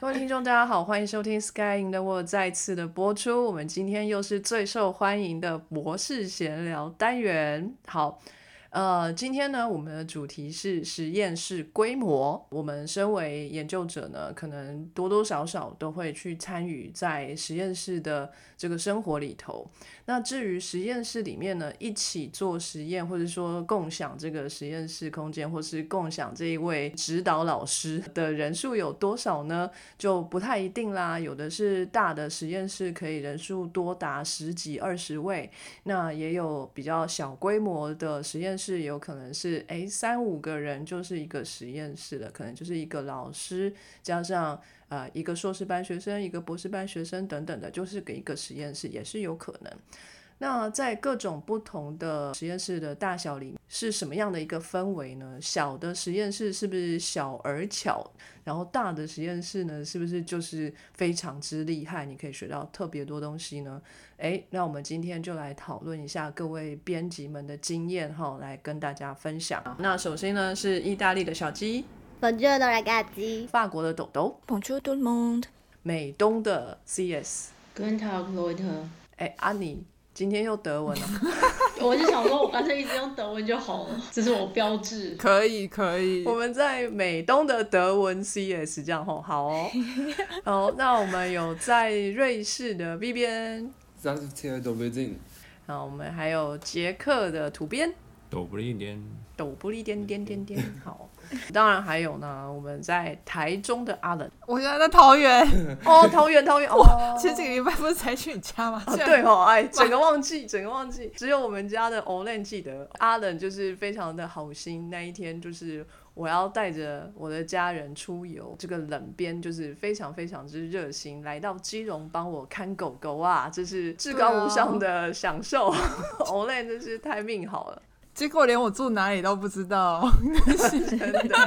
各位听众，大家好，欢迎收听《Sky in the World》再次的播出。我们今天又是最受欢迎的博士闲聊单元。好。呃，今天呢，我们的主题是实验室规模。我们身为研究者呢，可能多多少少都会去参与在实验室的这个生活里头。那至于实验室里面呢，一起做实验，或者说共享这个实验室空间，或是共享这一位指导老师的人数有多少呢？就不太一定啦。有的是大的实验室，可以人数多达十几、二十位；那也有比较小规模的实验。是有可能是哎三五个人就是一个实验室的，可能就是一个老师加上呃一个硕士班学生，一个博士班学生等等的，就是给一个实验室也是有可能。那在各种不同的实验室的大小里，是什么样的一个氛围呢？小的实验室是不是小而巧？然后大的实验室呢，是不是就是非常之厉害？你可以学到特别多东西呢？诶，那我们今天就来讨论一下各位编辑们的经验哈，来跟大家分享。那首先呢是意大利的小鸡，Bonjour ragazzi，法国的豆豆，Bonjour tout le monde，美东的 CS，Guten Tag Leute，哎，阿尼。今天用德文了，我就想说，我干脆一直用德文就好了，这是我标志。可以可以。我们在美东的德文 CS 这样吼，好哦。好，那我们有在瑞士的 B 边，三十七度北京。那我们还有捷克的土边，抖不一点，抖不一点点点点，好。当然还有呢，我们在台中的阿冷，我现在在桃园。哦，桃园桃园哦，前几个礼拜不是才去你家吗？对哦，哎，整个忘记，整个忘记，只有我们家的 Olen 记得，阿冷就是非常的好心，那一天就是我要带着我的家人出游，这个冷边就是非常非常之热心，来到基隆帮我看狗狗啊，这是至高无上的享受，Olen 真是太命好了。结果连我住哪里都不知道，真的。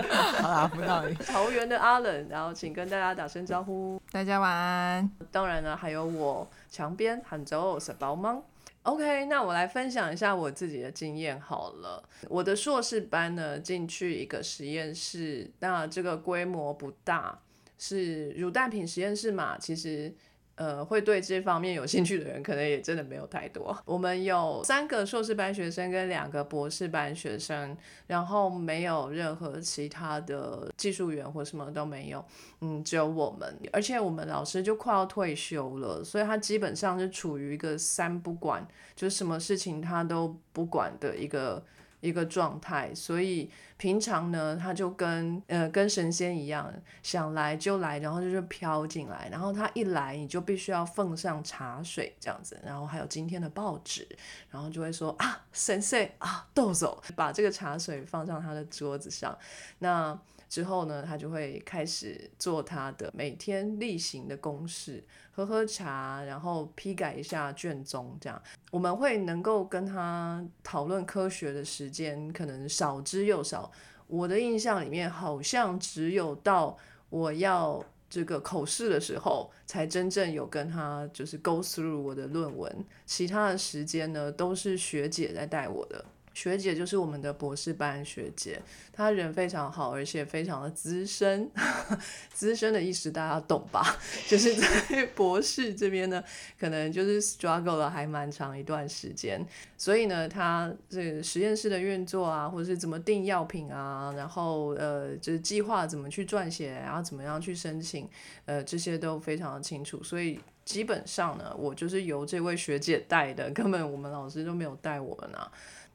好啦，不道理。桃园的阿冷，然后请跟大家打声招呼。大家晚安。当然呢，还有我墙边杭州是宝芒。OK，那我来分享一下我自己的经验好了。我的硕士班呢，进去一个实验室，那这个规模不大，是乳蛋品实验室嘛，其实。呃，会对这方面有兴趣的人，可能也真的没有太多。我们有三个硕士班学生跟两个博士班学生，然后没有任何其他的技术员或什么都没有，嗯，只有我们。而且我们老师就快要退休了，所以他基本上是处于一个三不管，就是什么事情他都不管的一个。一个状态，所以平常呢，他就跟呃跟神仙一样，想来就来，然后就是飘进来，然后他一来，你就必须要奉上茶水这样子，然后还有今天的报纸，然后就会说啊，神仙啊，豆豆，把这个茶水放上他的桌子上，那。之后呢，他就会开始做他的每天例行的公事，喝喝茶，然后批改一下卷宗，这样我们会能够跟他讨论科学的时间可能少之又少。我的印象里面，好像只有到我要这个口试的时候，才真正有跟他就是 go through 我的论文，其他的时间呢，都是学姐在带我的。学姐就是我们的博士班学姐，她人非常好，而且非常的资深。资深的意思大家懂吧？就是在博士这边呢，可能就是 struggle 了还蛮长一段时间。所以呢，她这实验室的运作啊，或者是怎么定药品啊，然后呃，就是计划怎么去撰写，然后怎么样去申请，呃，这些都非常的清楚。所以基本上呢，我就是由这位学姐带的，根本我们老师都没有带我们啊。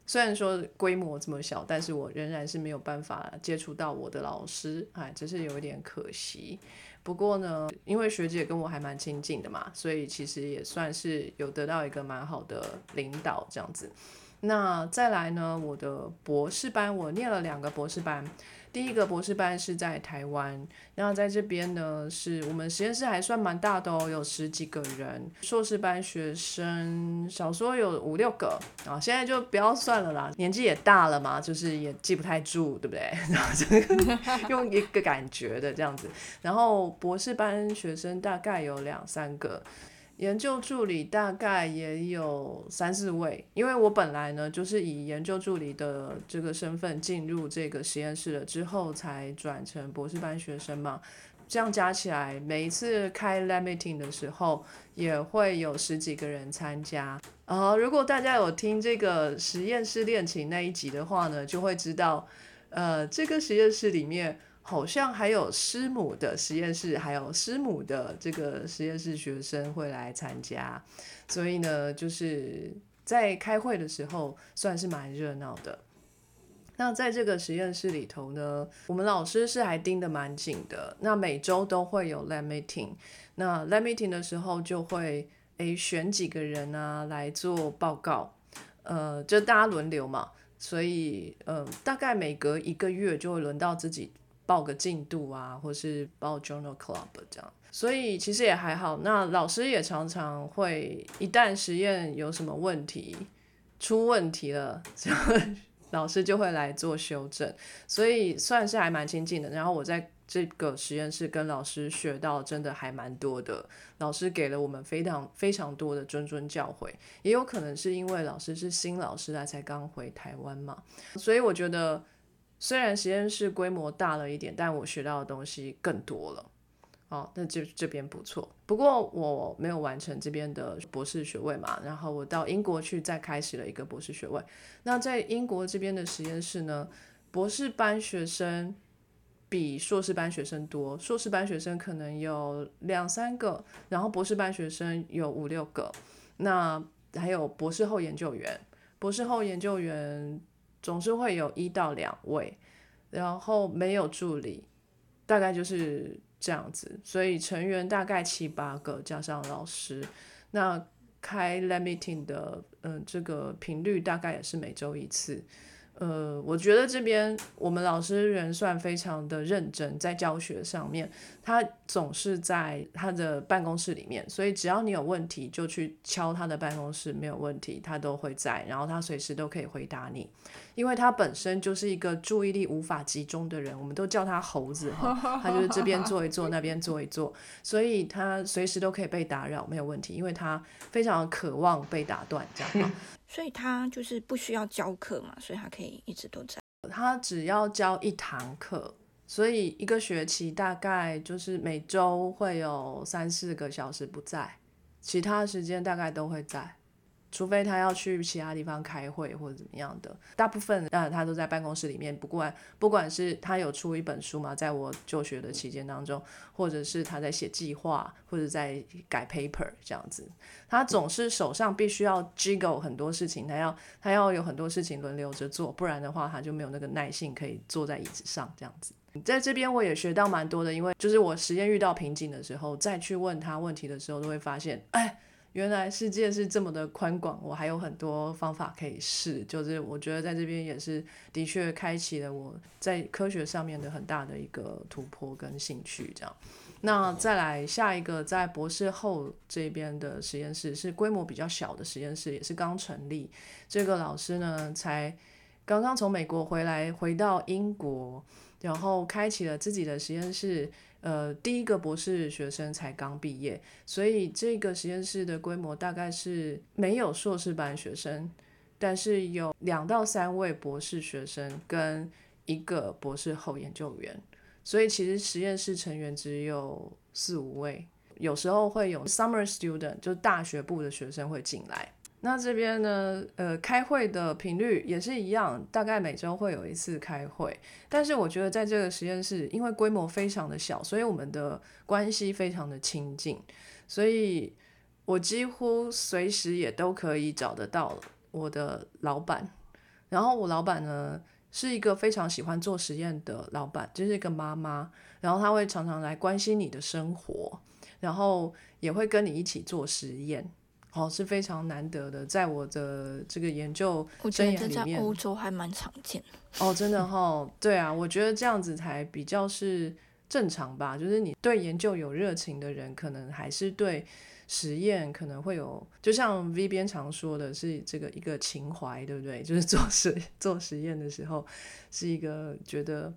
虽然说规模这么小，但是我仍然是没有办法接触到我的老师，哎，只是有一点可惜。不过呢，因为学姐跟我还蛮亲近的嘛，所以其实也算是有得到一个蛮好的领导这样子。那再来呢，我的博士班我念了两个博士班。第一个博士班是在台湾，然后在这边呢，是我们实验室还算蛮大的哦，有十几个人。硕士班学生少说有五六个啊，现在就不要算了啦，年纪也大了嘛，就是也记不太住，对不对？然后这个 用一个感觉的这样子。然后博士班学生大概有两三个。研究助理大概也有三四位，因为我本来呢就是以研究助理的这个身份进入这个实验室了，之后才转成博士班学生嘛。这样加起来，每一次开 lab meeting 的时候，也会有十几个人参加。呃，如果大家有听这个实验室恋情那一集的话呢，就会知道，呃，这个实验室里面。好像还有师母的实验室，还有师母的这个实验室学生会来参加，所以呢，就是在开会的时候算是蛮热闹的。那在这个实验室里头呢，我们老师是还盯得蛮紧的。那每周都会有 lab meeting，那 lab meeting 的时候就会诶选几个人啊来做报告，呃，就大家轮流嘛，所以呃大概每隔一个月就会轮到自己。报个进度啊，或是报 journal club 这样，所以其实也还好。那老师也常常会，一旦实验有什么问题出问题了，这样 老师就会来做修正，所以算是还蛮亲近的。然后我在这个实验室跟老师学到真的还蛮多的，老师给了我们非常非常多的谆谆教诲，也有可能是因为老师是新老师，他才刚回台湾嘛，所以我觉得。虽然实验室规模大了一点，但我学到的东西更多了。哦，那这这边不错。不过我没有完成这边的博士学位嘛，然后我到英国去再开始了一个博士学位。那在英国这边的实验室呢，博士班学生比硕士班学生多，硕士班学生可能有两三个，然后博士班学生有五六个。那还有博士后研究员，博士后研究员。总是会有一到两位，然后没有助理，大概就是这样子，所以成员大概七八个，加上老师，那开 lab meeting 的，嗯，这个频率大概也是每周一次。呃，我觉得这边我们老师人算非常的认真，在教学上面，他总是在他的办公室里面，所以只要你有问题就去敲他的办公室，没有问题他都会在，然后他随时都可以回答你，因为他本身就是一个注意力无法集中的人，我们都叫他猴子哈，他就是这边坐一坐，那边坐一坐，所以他随时都可以被打扰，没有问题，因为他非常渴望被打断这样。所以他就是不需要教课嘛，所以他可以一直都在。他只要教一堂课，所以一个学期大概就是每周会有三四个小时不在，其他时间大概都会在。除非他要去其他地方开会或者怎么样的，大部分呃他都在办公室里面。不管不管是他有出一本书嘛，在我就学的期间当中，或者是他在写计划或者在改 paper 这样子，他总是手上必须要 jiggle 很多事情，他要他要有很多事情轮流着做，不然的话他就没有那个耐性可以坐在椅子上这样子。在这边我也学到蛮多的，因为就是我实验遇到瓶颈的时候，再去问他问题的时候，都会发现，哎。原来世界是这么的宽广，我还有很多方法可以试。就是我觉得在这边也是的确开启了我在科学上面的很大的一个突破跟兴趣。这样，那再来下一个在博士后这边的实验室是规模比较小的实验室，也是刚成立。这个老师呢才刚刚从美国回来，回到英国，然后开启了自己的实验室。呃，第一个博士学生才刚毕业，所以这个实验室的规模大概是没有硕士班学生，但是有两到三位博士学生跟一个博士后研究员，所以其实实验室成员只有四五位，有时候会有 summer student，就大学部的学生会进来。那这边呢，呃，开会的频率也是一样，大概每周会有一次开会。但是我觉得在这个实验室，因为规模非常的小，所以我们的关系非常的亲近，所以我几乎随时也都可以找得到我的老板。然后我老板呢是一个非常喜欢做实验的老板，就是一个妈妈，然后他会常常来关心你的生活，然后也会跟你一起做实验。哦，是非常难得的，在我的这个研究生我觉得在涯里面，欧洲还蛮常见的。哦，真的哈，对啊，我觉得这样子才比较是正常吧。就是你对研究有热情的人，可能还是对实验可能会有，就像 V 边常说的是这个一个情怀，对不对？就是做实 做实验的时候，是一个觉得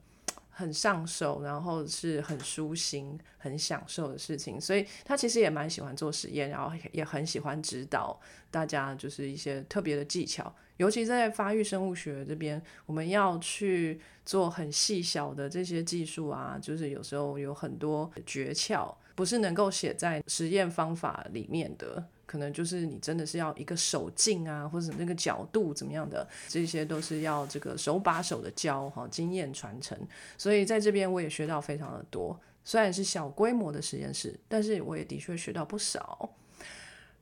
很上手，然后是很舒心、很享受的事情。所以他其实也蛮喜欢做实验，然后也很喜欢指导大家，就是一些特别的技巧。尤其在发育生物学这边，我们要去做很细小的这些技术啊，就是有时候有很多诀窍，不是能够写在实验方法里面的，可能就是你真的是要一个手劲啊，或者那个角度怎么样的，这些都是要这个手把手的教哈，经验传承。所以在这边我也学到非常的多，虽然是小规模的实验室，但是我也的确学到不少。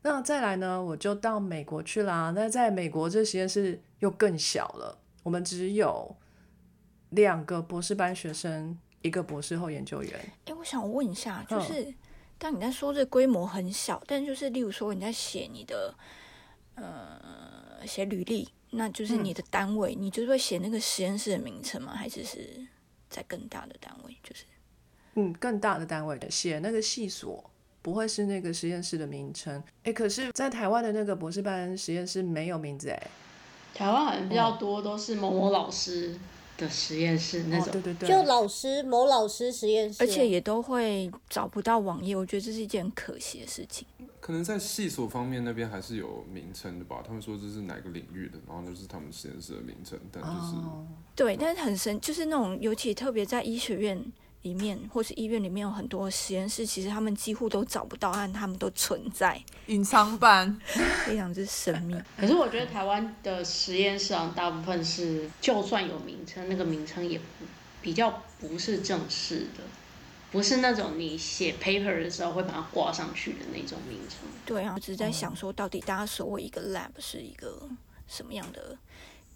那再来呢，我就到美国去啦。那在美国这实验室又更小了，我们只有两个博士班学生，一个博士后研究员。哎，我想问一下，就嗯是当你在说这规模很小，但就是例如说你在写你的呃写履历，那就是嗯你的单位，你就是会写那个实验室的名称吗？还是是在更大的单位？就是嗯，更大的单位的写那个系所，不会是那个实验室的名称。诶，可是，在台湾的那个博士班实验室没有名字诶。台湾好像比较多都是某某老师的实验室那哦，种。对对对，就老师某老师实验室，而且也都会找不到网页，我觉得这是一件很可惜的事情。可能在系所方面那边还是有名称的吧。他们说这是哪个领域的，然后就是他们实验室的名称，但就是、哦，对，但是很神，就是那种尤其特别在医学院里面或是医院里面有很多实验室，其实他们几乎都找不到，但他们都存在，隐藏版，非常之神秘。可是我觉得台湾的实验室啊，大部分是就算有名称，那个名称也不比较不是正式的，不是那种你写 paper 的时候会把它挂上去的那种名称。对啊，我只是在想说，到底大家所谓一个 lab 是一个什么样的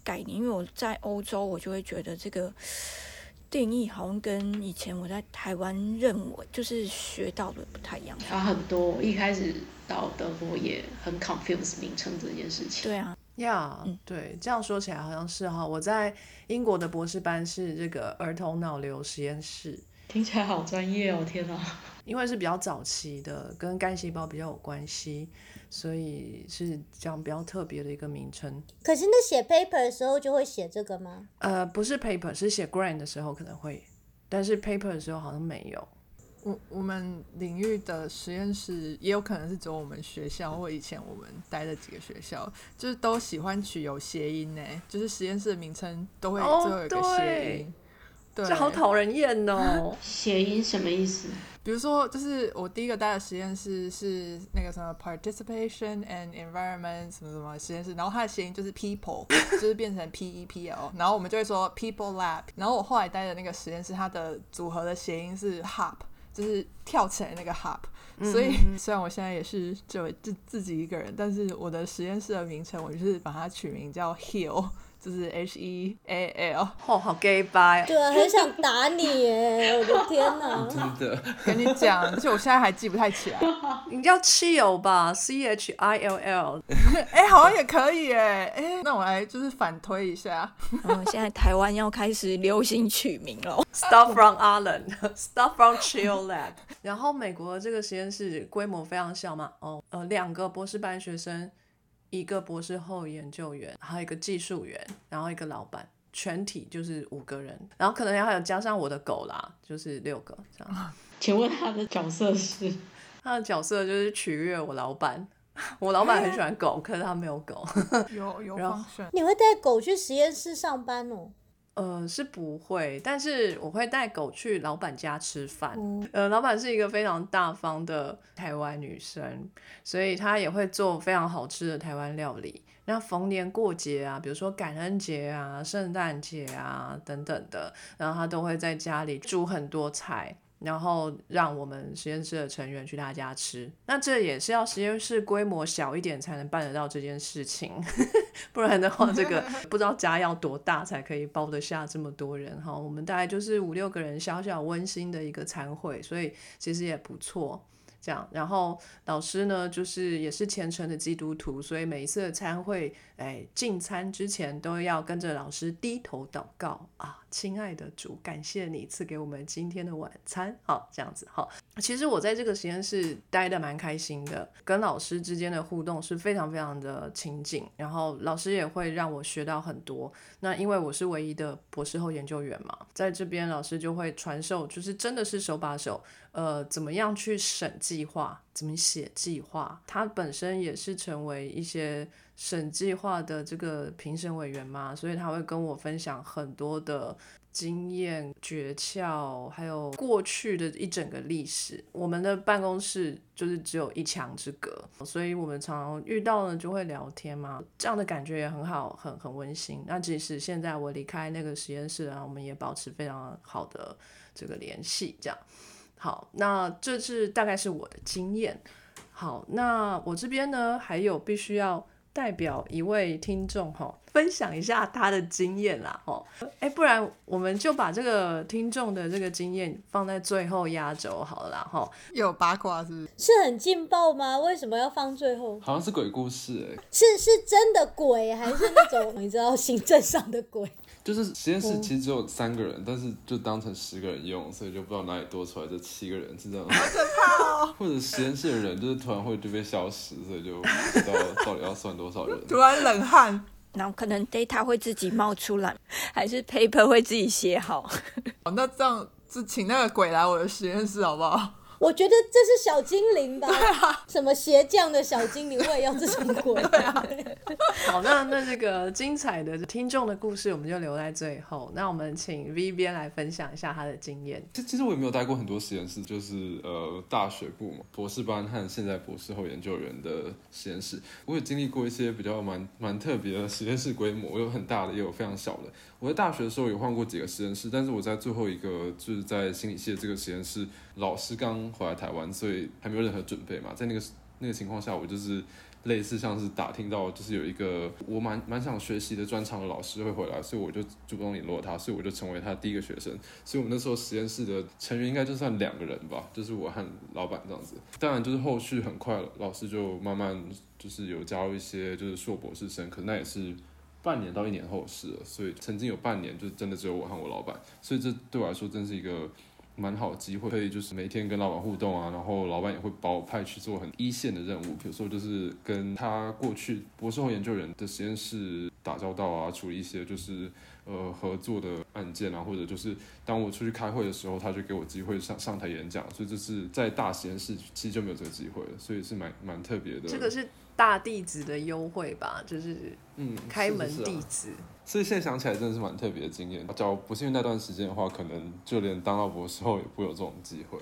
概念？因为我在欧洲，我就会觉得这个定义好像跟以前我在台湾认为就是学到的不太一样。差很多。我一开始到德国也很 confuse 名称这件事情。对啊，呀嗯对，这样说起来好像是哈。我在英国的博士班是这个儿童脑瘤实验室，听起来好专业哦！天哪，因为是比较早期的，跟干细胞比较有关系，所以是这样比较特别的一个名称。可是那写 paper 的时候就会写这个吗？呃，不是 paper，是写 grant 的时候可能会，但是 paper 的时候好像没有。我我们领域的实验室也有可能是只有我们学校或以前我们待的几个学校，就是都喜欢取有谐音呢，就是实验室的名称都会哦最后有一个谐音。对，这好讨人厌哦。谐音什么意思？比如说，就是我第一个待的实验室是那个什么 participation and environment 什么什么实验室，然后它的谐音就是 people，就是变成 P E P L，然后我们就会说 people lab。然后我后来待的那个实验室，它的组合的谐音是 hop，就是跳起来那个 hop。所以虽然我现在也是只有自自己一个人，但是我的实验室的名称我就是把它取名叫 Heal，就是 H E A L。哦，好 gay 掰。对啊，很想打你耶！我的天哪！真的跟你讲，就我现在还记不太起来。你叫 chill 吧，C H I L L。哎、好像也可以哎，哎、那我来就是反推一下，嗯，现在台湾要开始流行取名了。Start from Ireland，Start from Chill Lab。然后美国这个实验室规模非常小嘛，哦，呃，两个博士班学生，一个博士后研究员，还有一个技术员，然后一个老板，全体就是五个人，然后可能还有加上我的狗啦，就是六个这样。请问他的角色是？他的角色就是取悦我老板，我老板很喜欢狗，可是他没有狗。有有然后 function，你会带狗去实验室上班哦？呃，是不会，但是我会带狗去老板家吃饭。哦呃，老板是一个非常大方的台湾女生，所以她也会做非常好吃的台湾料理。那逢年过节啊，比如说感恩节啊、圣诞节啊等等的，然后她都会在家里煮很多菜，然后让我们实验室的成员去他家吃。那这也是要实验室规模小一点才能办得到这件事情，不然的话，这个不知道家要多大才可以包得下这么多人哈。我们大概就是五六个人，小小温馨的一个餐会，所以其实也不错。这样。然后老师呢，就是也是虔诚的基督徒，所以每一次的餐会，哎，进餐之前都要跟着老师低头祷告啊，亲爱的主，感谢你赐给我们今天的晚餐，好，这样子，好。其实我在这个实验室待的蛮开心的，跟老师之间的互动是非常非常的亲近，然后老师也会让我学到很多。那因为我是唯一的博士后研究员嘛，在这边老师就会传授，就是真的是手把手，呃，怎么样去审计划，怎么写计划。他本身也是成为一些审计划的这个评审委员嘛，所以他会跟我分享很多的。经验诀窍，还有过去的一整个历史。我们的办公室就是只有一墙之隔，所以我们常常遇到呢就会聊天嘛，这样的感觉也很好，很很温馨。那即使现在我离开那个实验室啊，我们也保持非常好的这个联系。这样好，那这是大概是我的经验。好，那我这边呢还有必须要。代表一位听众哈，分享一下他的经验啦，哦，哎，不然我们就把这个听众的这个经验放在最后压轴好了，哈。有八卦是不是？是很劲爆吗？为什么要放最后？好像是鬼故事哎，是是真的鬼，还是那种 你知道行政上的鬼？就是实验室其实只有三个人，但是就当成十个人用，所以就不知道哪里多出来这七个人是这样。好可怕哦！或者实验室的人就是突然会就被消失，所以就不知道到底要算多少人。突然冷汗，然后可能 data 会自己冒出来，还是 paper 会自己写好。哦，那这样就请那个鬼来我的实验室好不好？我觉得这是小精灵吧？什么鞋匠的小精灵，我也要这种鬼。啊 好，那那这个精彩的听众的故事，我们就留在最后。那我们请 V 边来分享一下他的经验。其其实我也没有待过很多实验室，就是呃大学部嘛，博士班和现在博士后研究员的实验室。我也经历过一些比较蛮蛮特别的实验室规模，有很大的，也有非常小的。我在大学的时候有换过几个实验室，但是我在最后一个就是在心理系的这个实验室，老师刚回来台湾，所以还没有任何准备嘛。在那个那个情况下，我就是类似像是打听到，就是有一个我蛮蛮想学习的专长的老师会回来，所以我就主动联络他，所以我就成为他第一个学生。所以我们那时候实验室的成员应该就算两个人吧，就是我和老板这样子。当然就是后续很快老师就慢慢就是有加入一些就是硕博士生，可那也是。半年到一年后的事了，所以曾经有半年就真的只有我和我老板，所以这对我来说真是一个蛮好的机会，可以就是每天跟老板互动啊，然后老板也会把我派去做很一线的任务，比如说就是跟他过去博士后研究人的实验室打交道啊，处理一些就是呃合作的案件啊，或者就是当我出去开会的时候，他就给我机会上上台演讲，所以这是在大实验室其实就没有这个机会了，所以是蛮蛮特别的。这个是。大弟子的优惠吧，就是嗯，开门弟子，所以现在想起来真的是蛮特别的经验。假如不是因为那段时间的话，可能就连当到博士后也不会有这种机会。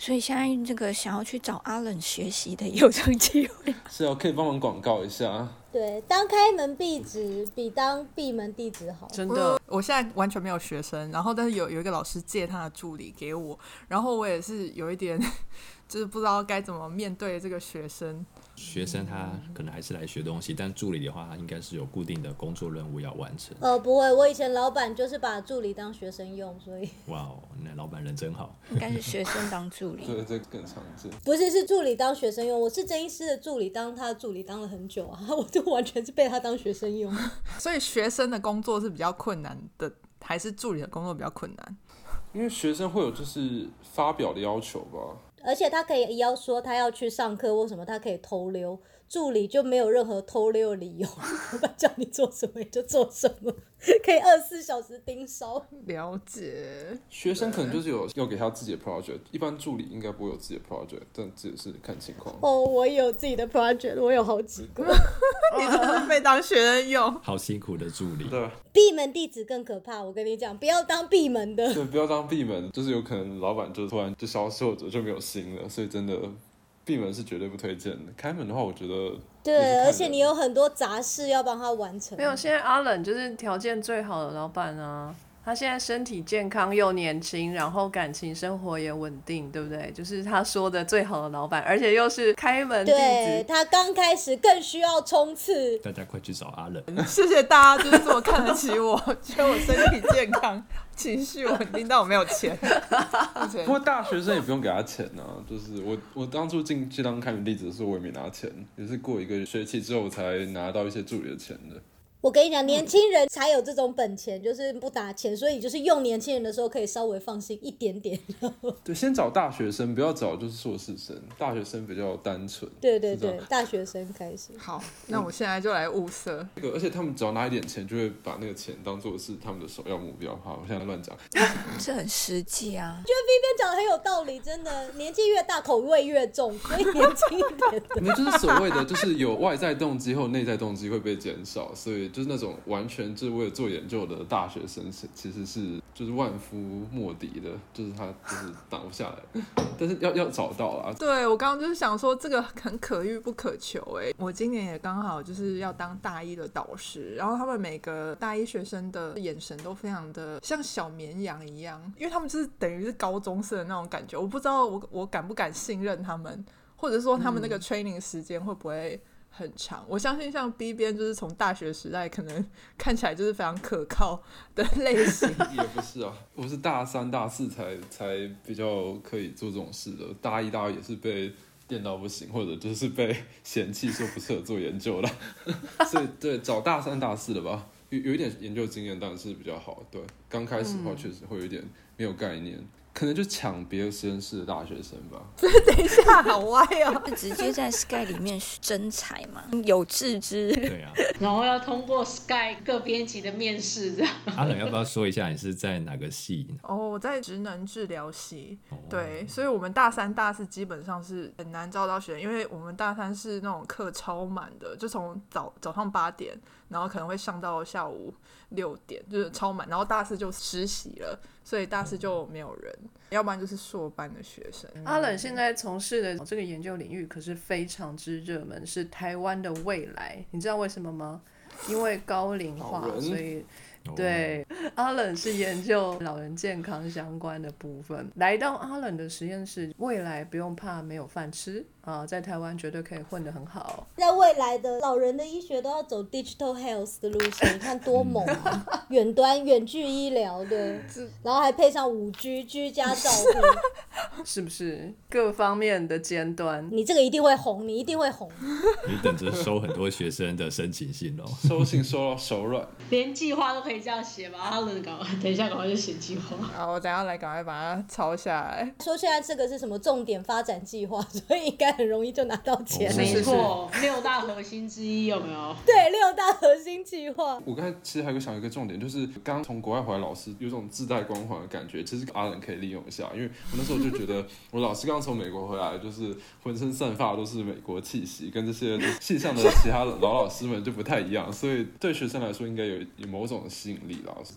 所以现在这个想要去找阿冷学习的有这种机会，是啊，可以帮忙广告一下。对，当开门弟子比当闭门弟子好。真的，我现在完全没有学生，然后但是有有一个老师借他的助理给我，然后我也是有一点，就是不知道该怎么面对这个学生。学生他可能还是来学东西，但助理的话，他应该是有固定的工作任务要完成。呃，不会，我以前老板就是把助理当学生用，所以。哇哦，那老板人真好。应该是学生当助理。对，这更常见。不是，是助理当学生用。我是真医师的助理，当他的助理当了很久啊，我就完全是被他当学生用。所以学生的工作是比较困难的，还是助理的工作比较困难？因为学生会有就是发表的要求吧。而且他可以要说他要去上课或什么，他可以偷溜。助理就没有任何偷溜的理由，老板叫你做什么你就做什么，可以二十四小时盯梢。了解。学生可能就是有要给他自己的 project，一般助理应该不会有自己的 project，但这也是看情况。哦，我有自己的 project，我有好几个。你真的是被当学生用，好辛苦的助理。对。闭门弟子更可怕，我跟你讲，不要当闭门的。对，不要当闭门，就是有可能老板就突然就消失或者就没有心了，所以真的。闭门是绝对不推荐的，开门的话，我觉得对，而且你有很多杂事要帮他完成。没有，现在阿冷就是条件最好的老板啊。他现在身体健康又年轻，然后感情生活也稳定，对不对？就是他说的最好的老板，而且又是开门弟子。他刚开始更需要冲刺。大家快去找阿冷，谢谢大家，就是这么看得起我，觉得我身体健康。情绪稳定，但我没有钱。目前不过大学生也不用给他钱啊，就是我我当初进去当看的例子的时候，我也没拿钱，也是过一个学期之后才拿到一些助理的钱的。我跟你讲，年轻人才有这种本钱，就是不打钱，所以就是用年轻人的时候可以稍微放心一点点。对，先找大学生，不要找就是硕士生，大学生比较单纯。对对对大学生开始。好，那我现在就来物色。那个，而且他们只要拿一点钱，就会把那个钱当做是他们的首要目标。好，我现在乱讲。这很实际啊。这边讲的很有道理，真的，年纪越大口味越重，所以年轻一点的。你们就是所谓的，就是有外在动机后内在动机会被减少，所以就是那种完全就是为了做研究的大学生，是其实是就是万夫莫敌的，就是他就是挡不下来，但是要要找到啊。对我刚刚就是想说，这个很可遇不可求哎。我今年也刚好就是要当大一的导师，然后他们每个大一学生的眼神都非常的像小绵羊一样，因为他们就是等于是高中生的那种感觉。我不知道我我敢不敢信任他们，或者说他们那个 training 时间会不会很长？我相信像 B 边就是从大学时代可能 看起来就是非常可靠的类型。也不是啊，我是大三、大四才才比较可以做这种事的，大一、大二也是被电到不行，或者就是被嫌弃说不适合做研究了，所以对找大三、大四的吧，有有一点研究经验当然是比较好。对，刚开始的话确实会有一点没有概念，可能就抢别的实验室的大学生吧。等一下，好歪哦。就直接在 Sky 里面征才嘛，有志之。对啊，然后要通过 Sky 各编辑的面试，这样。阿冷要不要说一下你是在哪个系？哦，我在职能治疗系，哦对，所以我们大三、大四基本上是很难招到学生，因为我们大三是那种课超满的，就从早早上八点，然后可能会上到下午六点，就是超满，然后大四就实习了，所以大四就没有人，要不然就是硕班的学生。阿冷现在从事的这个研究领域可是非常之热门，是台湾的未来。你知道为什么吗？因为高龄化所以哦对，阿冷是研究老人健康相关的部分。来到阿冷的实验室，未来不用怕没有饭吃啊，在台湾绝对可以混得很好。在未来的老人的医学都要走 digital health 的路线，你看多猛啊！远端远距医疗的，然后还配上五 G 居家照顾，是不是各方面的尖端？你这个一定会红，你一定会红。你等着收很多学生的申请信哦。收信收到手软，连计划都可以这样写吧？他人赶快，等一下赶快就写计划。啊，我等下来赶快把它抄下来。说现在这个是什么重点发展计划，所以应该很容易就拿到钱。哦没错，六大核心之一有没有？对，六大核心计划。我刚才 其实还有个想一个重点，就是刚从国外回来，老师有种自带光环的感觉，其实阿冷可以利用一下，因为我那时候就觉得我老师刚从美国回来，就是浑身散发都是美国气息，跟这些系上的其他老老师们就不太一样，所以对学生来说应该有有某种吸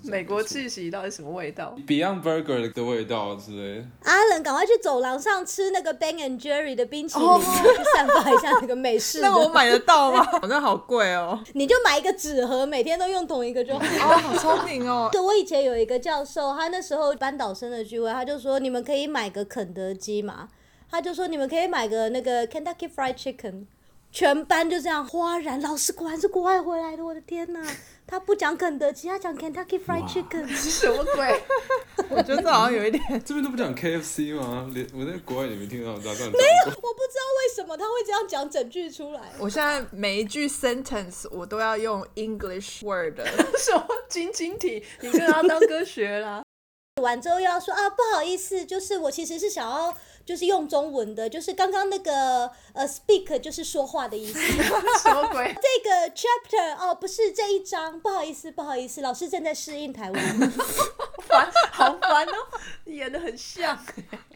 美国气息到底什么味道？Beyond Burger 的味道之类。阿冷，赶快去走廊上吃那个 Ben and Jerry 的冰淇淋，去散发一下那个美式的。那我买得到吗？好像好贵哦。你就买一个纸盒，每天都用同一个就好。哦，好聪明哦。对，我以前有一个教授，他那时候班导生的聚会，他就说你们可以买个肯德基嘛，他就说你们可以买个那个 Kentucky Fried Chicken，全班就这样哗然，老师果然是国外回来的，我的天呐，他不讲肯德基，他讲 Kentucky Fried Chicken，什么鬼？我觉得这好像有一点。这边都不讲 KFC 吗？连我在国外也没听到大家这样讲过。我不知道为什么他会这样讲整句出来。我现在每一句 sentence 我都要用 English word。什么晶晶体？你跟他当歌学啦？完之后又要说啊，不好意思，就是我其实是想要就是用中文的，就是刚刚那个呃 speak 就是说话的意思。什么鬼？这个 chapter 哦，不是这一章，不好意思，不好意思，老师正在适应台湾。烦，好烦哦！演的很像。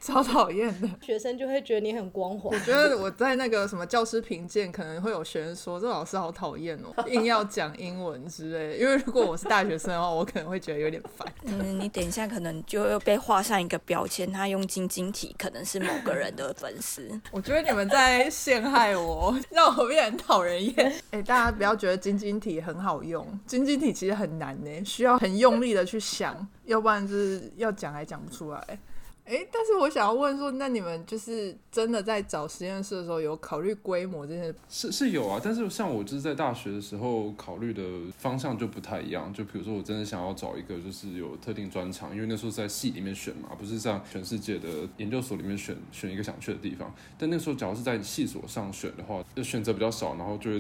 超讨厌的。学生就会觉得你很光滑我。觉得我在那个什么教师评鉴，可能会有学生说这老师好讨厌哦，硬要讲英文之类的。因为如果我是大学生的话，我可能会觉得有点烦。嗯，你等一下可能就会被画上一个标签，他用晶晶体可能是某个人的粉丝。我觉得你们在陷害我，让我变得很讨人厌。哎、大家不要觉得晶晶体很好用，晶晶体其实很难呢，需要很用力的去想，要不然就是要讲还讲不出来。哎，但是我想要问说，那你们就是真的在找实验室的时候，有考虑规模这些？是是有啊，但是像我就是在大学的时候考虑的方向就不太一样。就比如说，我真的想要找一个就是有特定专长，因为那时候在系里面选嘛，不是像全世界的研究所里面选选一个想去的地方。但那时候，假如是在系所上选的话，就选择比较少，然后就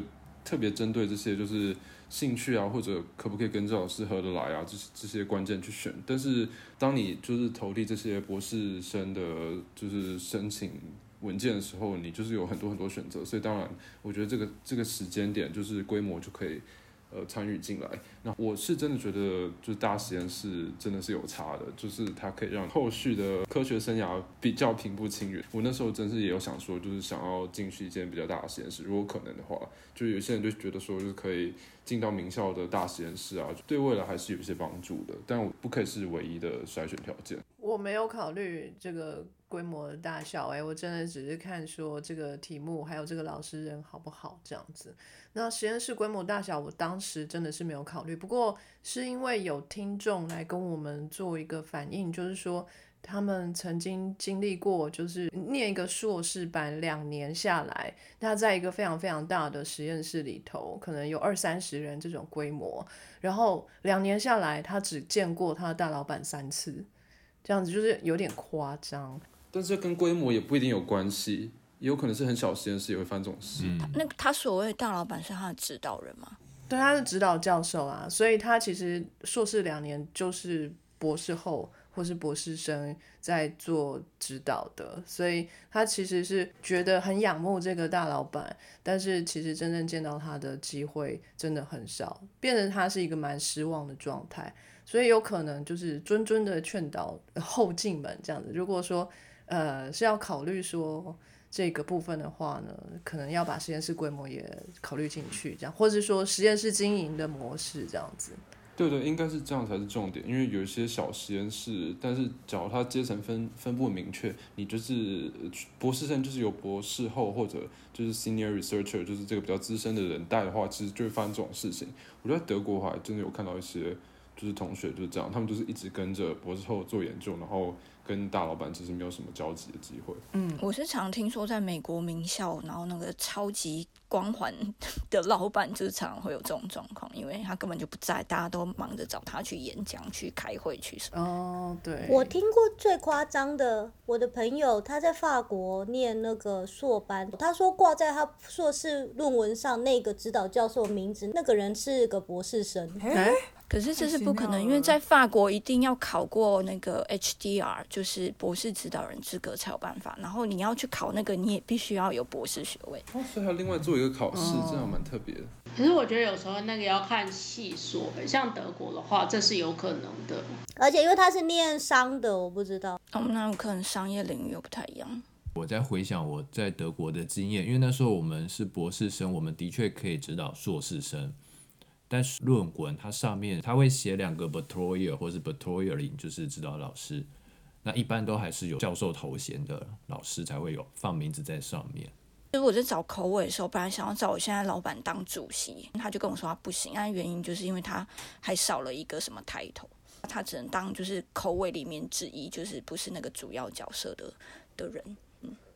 特别针对这些就是。兴趣啊，或者可不可以跟这老师合得来啊？这这些关键去选。但是当你就是投递这些博士生的，就是申请文件的时候，你就是有很多很多选择。所以当然，我觉得这个这个时间点就是规模就可以。呃，参与进来，那我是真的觉得，就是大实验室真的是有差的，就是它可以让后续的科学生涯比较平步青云。我那时候真是也有想说，就是想要进去一间比较大的实验室，如果可能的话，就有些人就觉得说，就是可以进到名校的大实验室啊，对未来还是有一些帮助的，但我不可以是唯一的筛选条件。我没有考虑这个。规模的大小，哎，我真的只是看说这个题目，还有这个老师人好不好这样子。那实验室规模大小，我当时真的是没有考虑。不过是因为有听众来跟我们做一个反应，就是说他们曾经经历过，就是念一个硕士班两年下来，他在一个非常非常大的实验室里头，可能有二三十人这种规模，然后两年下来，他只见过他的大老板三次，这样子就是有点夸张。但是跟规模也不一定有关系，也有可能是很小实验室也会犯这种事。那他所谓大老板是他的指导人吗？对，他是指导教授啊，所以他其实硕士两年就是博士后或是博士生在做指导的，所以他其实是觉得很仰慕这个大老板，但是其实真正见到他的机会真的很少，变成他是一个蛮失望的状态，所以有可能就是谆谆的劝导后进们这样子，如果说。呃，是要考虑说这个部分的话呢，可能要把实验室规模也考虑进去，这样，或者说实验室经营的模式这样子。对对，应该是这样才是重点，因为有一些小实验室，但是假如它阶层分分布明确，你就是博士生就是有博士后或者就是 senior researcher，就是这个比较资深的人带的话，其实就会发生这种事情。我觉得德国还真的有看到一些就是同学就是这样，他们就是一直跟着博士后做研究，然后。跟大老板其实没有什么交集的机会。嗯，我是常听说在美国名校，然后那个超级光环的老板，就是常常会有这种状况，因为他根本就不在，大家都忙着找他去演讲、去开会、去什么。哦，对。我听过最夸张的，我的朋友他在法国念那个硕班，他说挂在他硕士论文上那个指导教授名字，那个人是个博士生。可是这是不可能，因为在法国一定要考过那个 HDR，就是博士指导人资格才有办法。然后你要去考那个，你也必须要有博士学位。哦，所以还另外做一个考试，这样蛮特别的。可是我觉得有时候那个要看系所，像德国的话，这是有可能的。而且因为他是念商的，我不知道。哦，那可能商业领域又不太一样。我在回想我在德国的经验，因为那时候我们是博士生，我们的确可以指导硕士生。但是论文它上面它会写两个 b a t o r i e r 或是 b a t o r i e r 就是指导老师，那一般都还是有教授头衔的老师才会有放名字在上面。就是我在找口尾的时候，本来想要找我现在老板当主席，他就跟我说他不行，那原因就是因为他还少了一个什么抬头，他只能当就是口尾里面之一，就是不是那个主要角色的的人。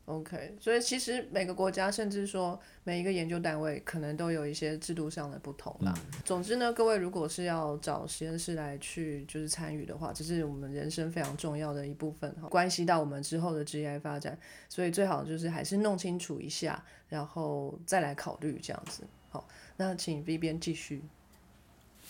OK，所以其实每个国家，甚至说每一个研究单位，可能都有一些制度上的不同啦。总之呢，各位如果是要找实验室来去就是参与的话，这是我们人生非常重要的一部分，关系到我们之后的职业发展，所以最好就是还是弄清楚一下，然后再来考虑这样子。好，那请 B 边继续。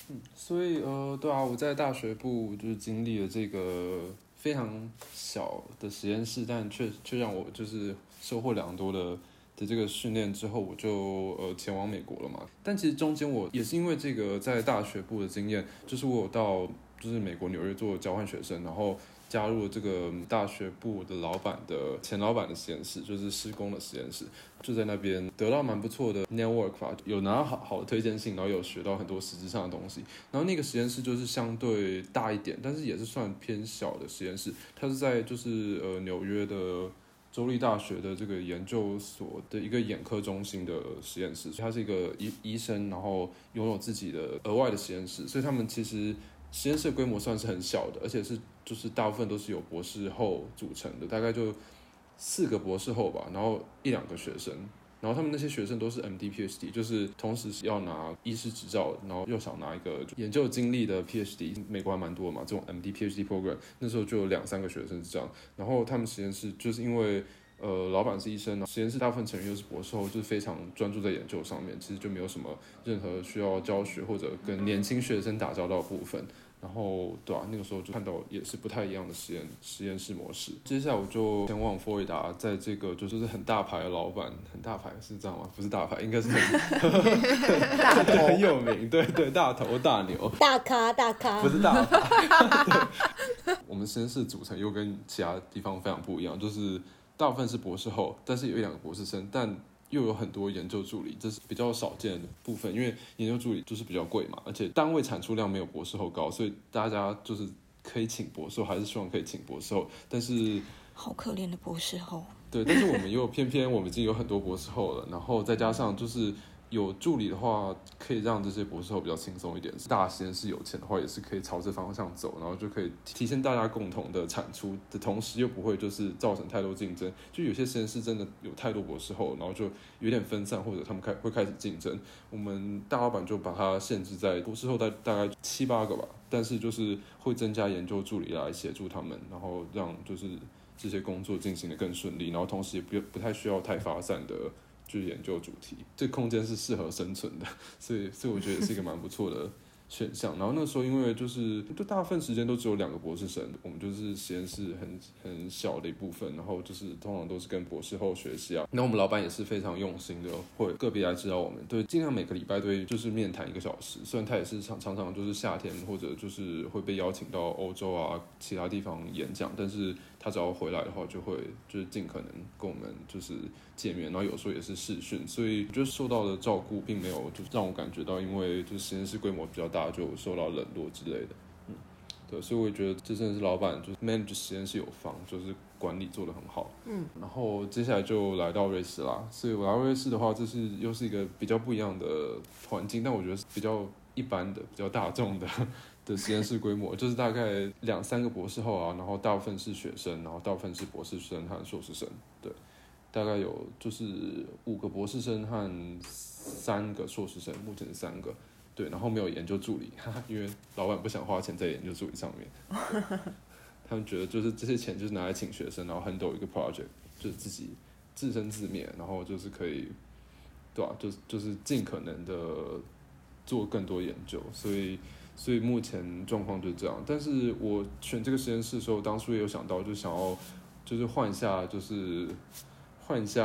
嗯，所以呃，对啊，我在大学部就是经历了这个。非常小的实验室，但却却让我就是收获良多的的这个训练之后，我就呃前往美国了嘛。但其实中间我也是因为这个在大学部的经验，就是我有到就是美国纽约做交换学生，然后。加入了这个大学部的老板的前老板的实验室，就是施工的实验室，就在那边得到蛮不错的 network 吧，有拿到好好的推荐信，然后有学到很多实质上的东西。然后那个实验室就是相对大一点，但是也是算偏小的实验室。它是在就是呃纽约的州立大学的这个研究所的一个眼科中心的实验室，它是一个医医生，然后拥有自己的额外的实验室，所以他们其实。实验室规模算是很小的，而且是就是大部分都是由博士后组成的，大概就四个博士后吧，然后一两个学生。然后他们那些学生都是 MD、PhD，就是同时要拿医师执照，然后又想拿一个研究经历的 PhD。美国还蛮多的嘛，这种 MD、PhD program，那时候就有两三个学生是这样。然后他们实验室就是因为呃老板是医生，实验室大部分成员又是博士后，就是非常专注在研究上面，其实就没有什么任何需要教学或者跟年轻学生打交道的部分。然后，对啊，那个时候就看到也是不太一样的实验实验室模式。接下来我就前往佛罗里达，在这个就是很大牌的老板，很大牌是这样吗？不是大牌，应该是很大头 很有名，对对，大头大牛，大咖大咖不，是大咖。对我们实验室组成又跟其他地方非常不一样，就是大部分是博士后，但是有一两个博士生，但又有很多研究助理，这是比较少见的部分，因为研究助理就是比较贵嘛，而且单位产出量没有博士后高，所以大家就是可以请博士后，还是希望可以请博士后，但是好可怜的博士后。对，但是我们又偏偏我们已经有很多博士后了，然后再加上就是有助理的话，可以让这些博士后比较轻松一点。大实验室有钱的话，也是可以朝这方向走，然后就可以提升大家共同的产出的同时，又不会就是造成太多竞争。就有些实验室真的有太多博士后，然后就有点分散，或者他们开会开始竞争。我们大老板就把它限制在博士后大大概七八个吧，但是就是会增加研究助理来协助他们，然后让就是这些工作进行的更顺利，然后同时也不不太需要太发散的去研究主题，这空间是适合生存的，所以所以我觉得也是一个蛮不错的选项。然后那时候因为就是就大部分时间都只有两个博士生，我们就是实验室很很小的一部分，然后就是通常都是跟博士后学习啊。那我们老板也是非常用心的，会个别来指导我们，对，尽量每个礼拜对就是面谈一个小时。虽然他也是常常常就是夏天或者就是会被邀请到欧洲啊其他地方演讲，但是他只要回来的话，就会就是尽可能跟我们就是见面，然后有时候也是视讯，所以就是受到的照顾并没有就是让我感觉到，因为就是实验室规模比较大就受到冷落之类的。嗯，对，所以我也觉得这真的是老板就是 manage 实验室有方，就是管理做得很好。嗯，然后接下来就来到瑞士啦，所以我来瑞士的话，这是又是一个比较不一样的环境，但我觉得是比较一般的、比较大众的。的实验室规模就是大概两三个博士后啊，然后大部分是学生，然后大部分是博士生和硕士生，对，大概有就是五个博士生和三个硕士生，目前是三个，对，然后没有研究助理，哈哈，因为老板不想花钱在研究助理上面，他们觉得就是这些钱就是拿来请学生，然后 handle 一个 project，就是自己自生自灭，然后就是可以，对吧、就就是尽可能的做更多研究，所以。所以目前状况就是这样，但是我选这个实验室的时候，当初也有想到，就想要就是换一下，就是换一下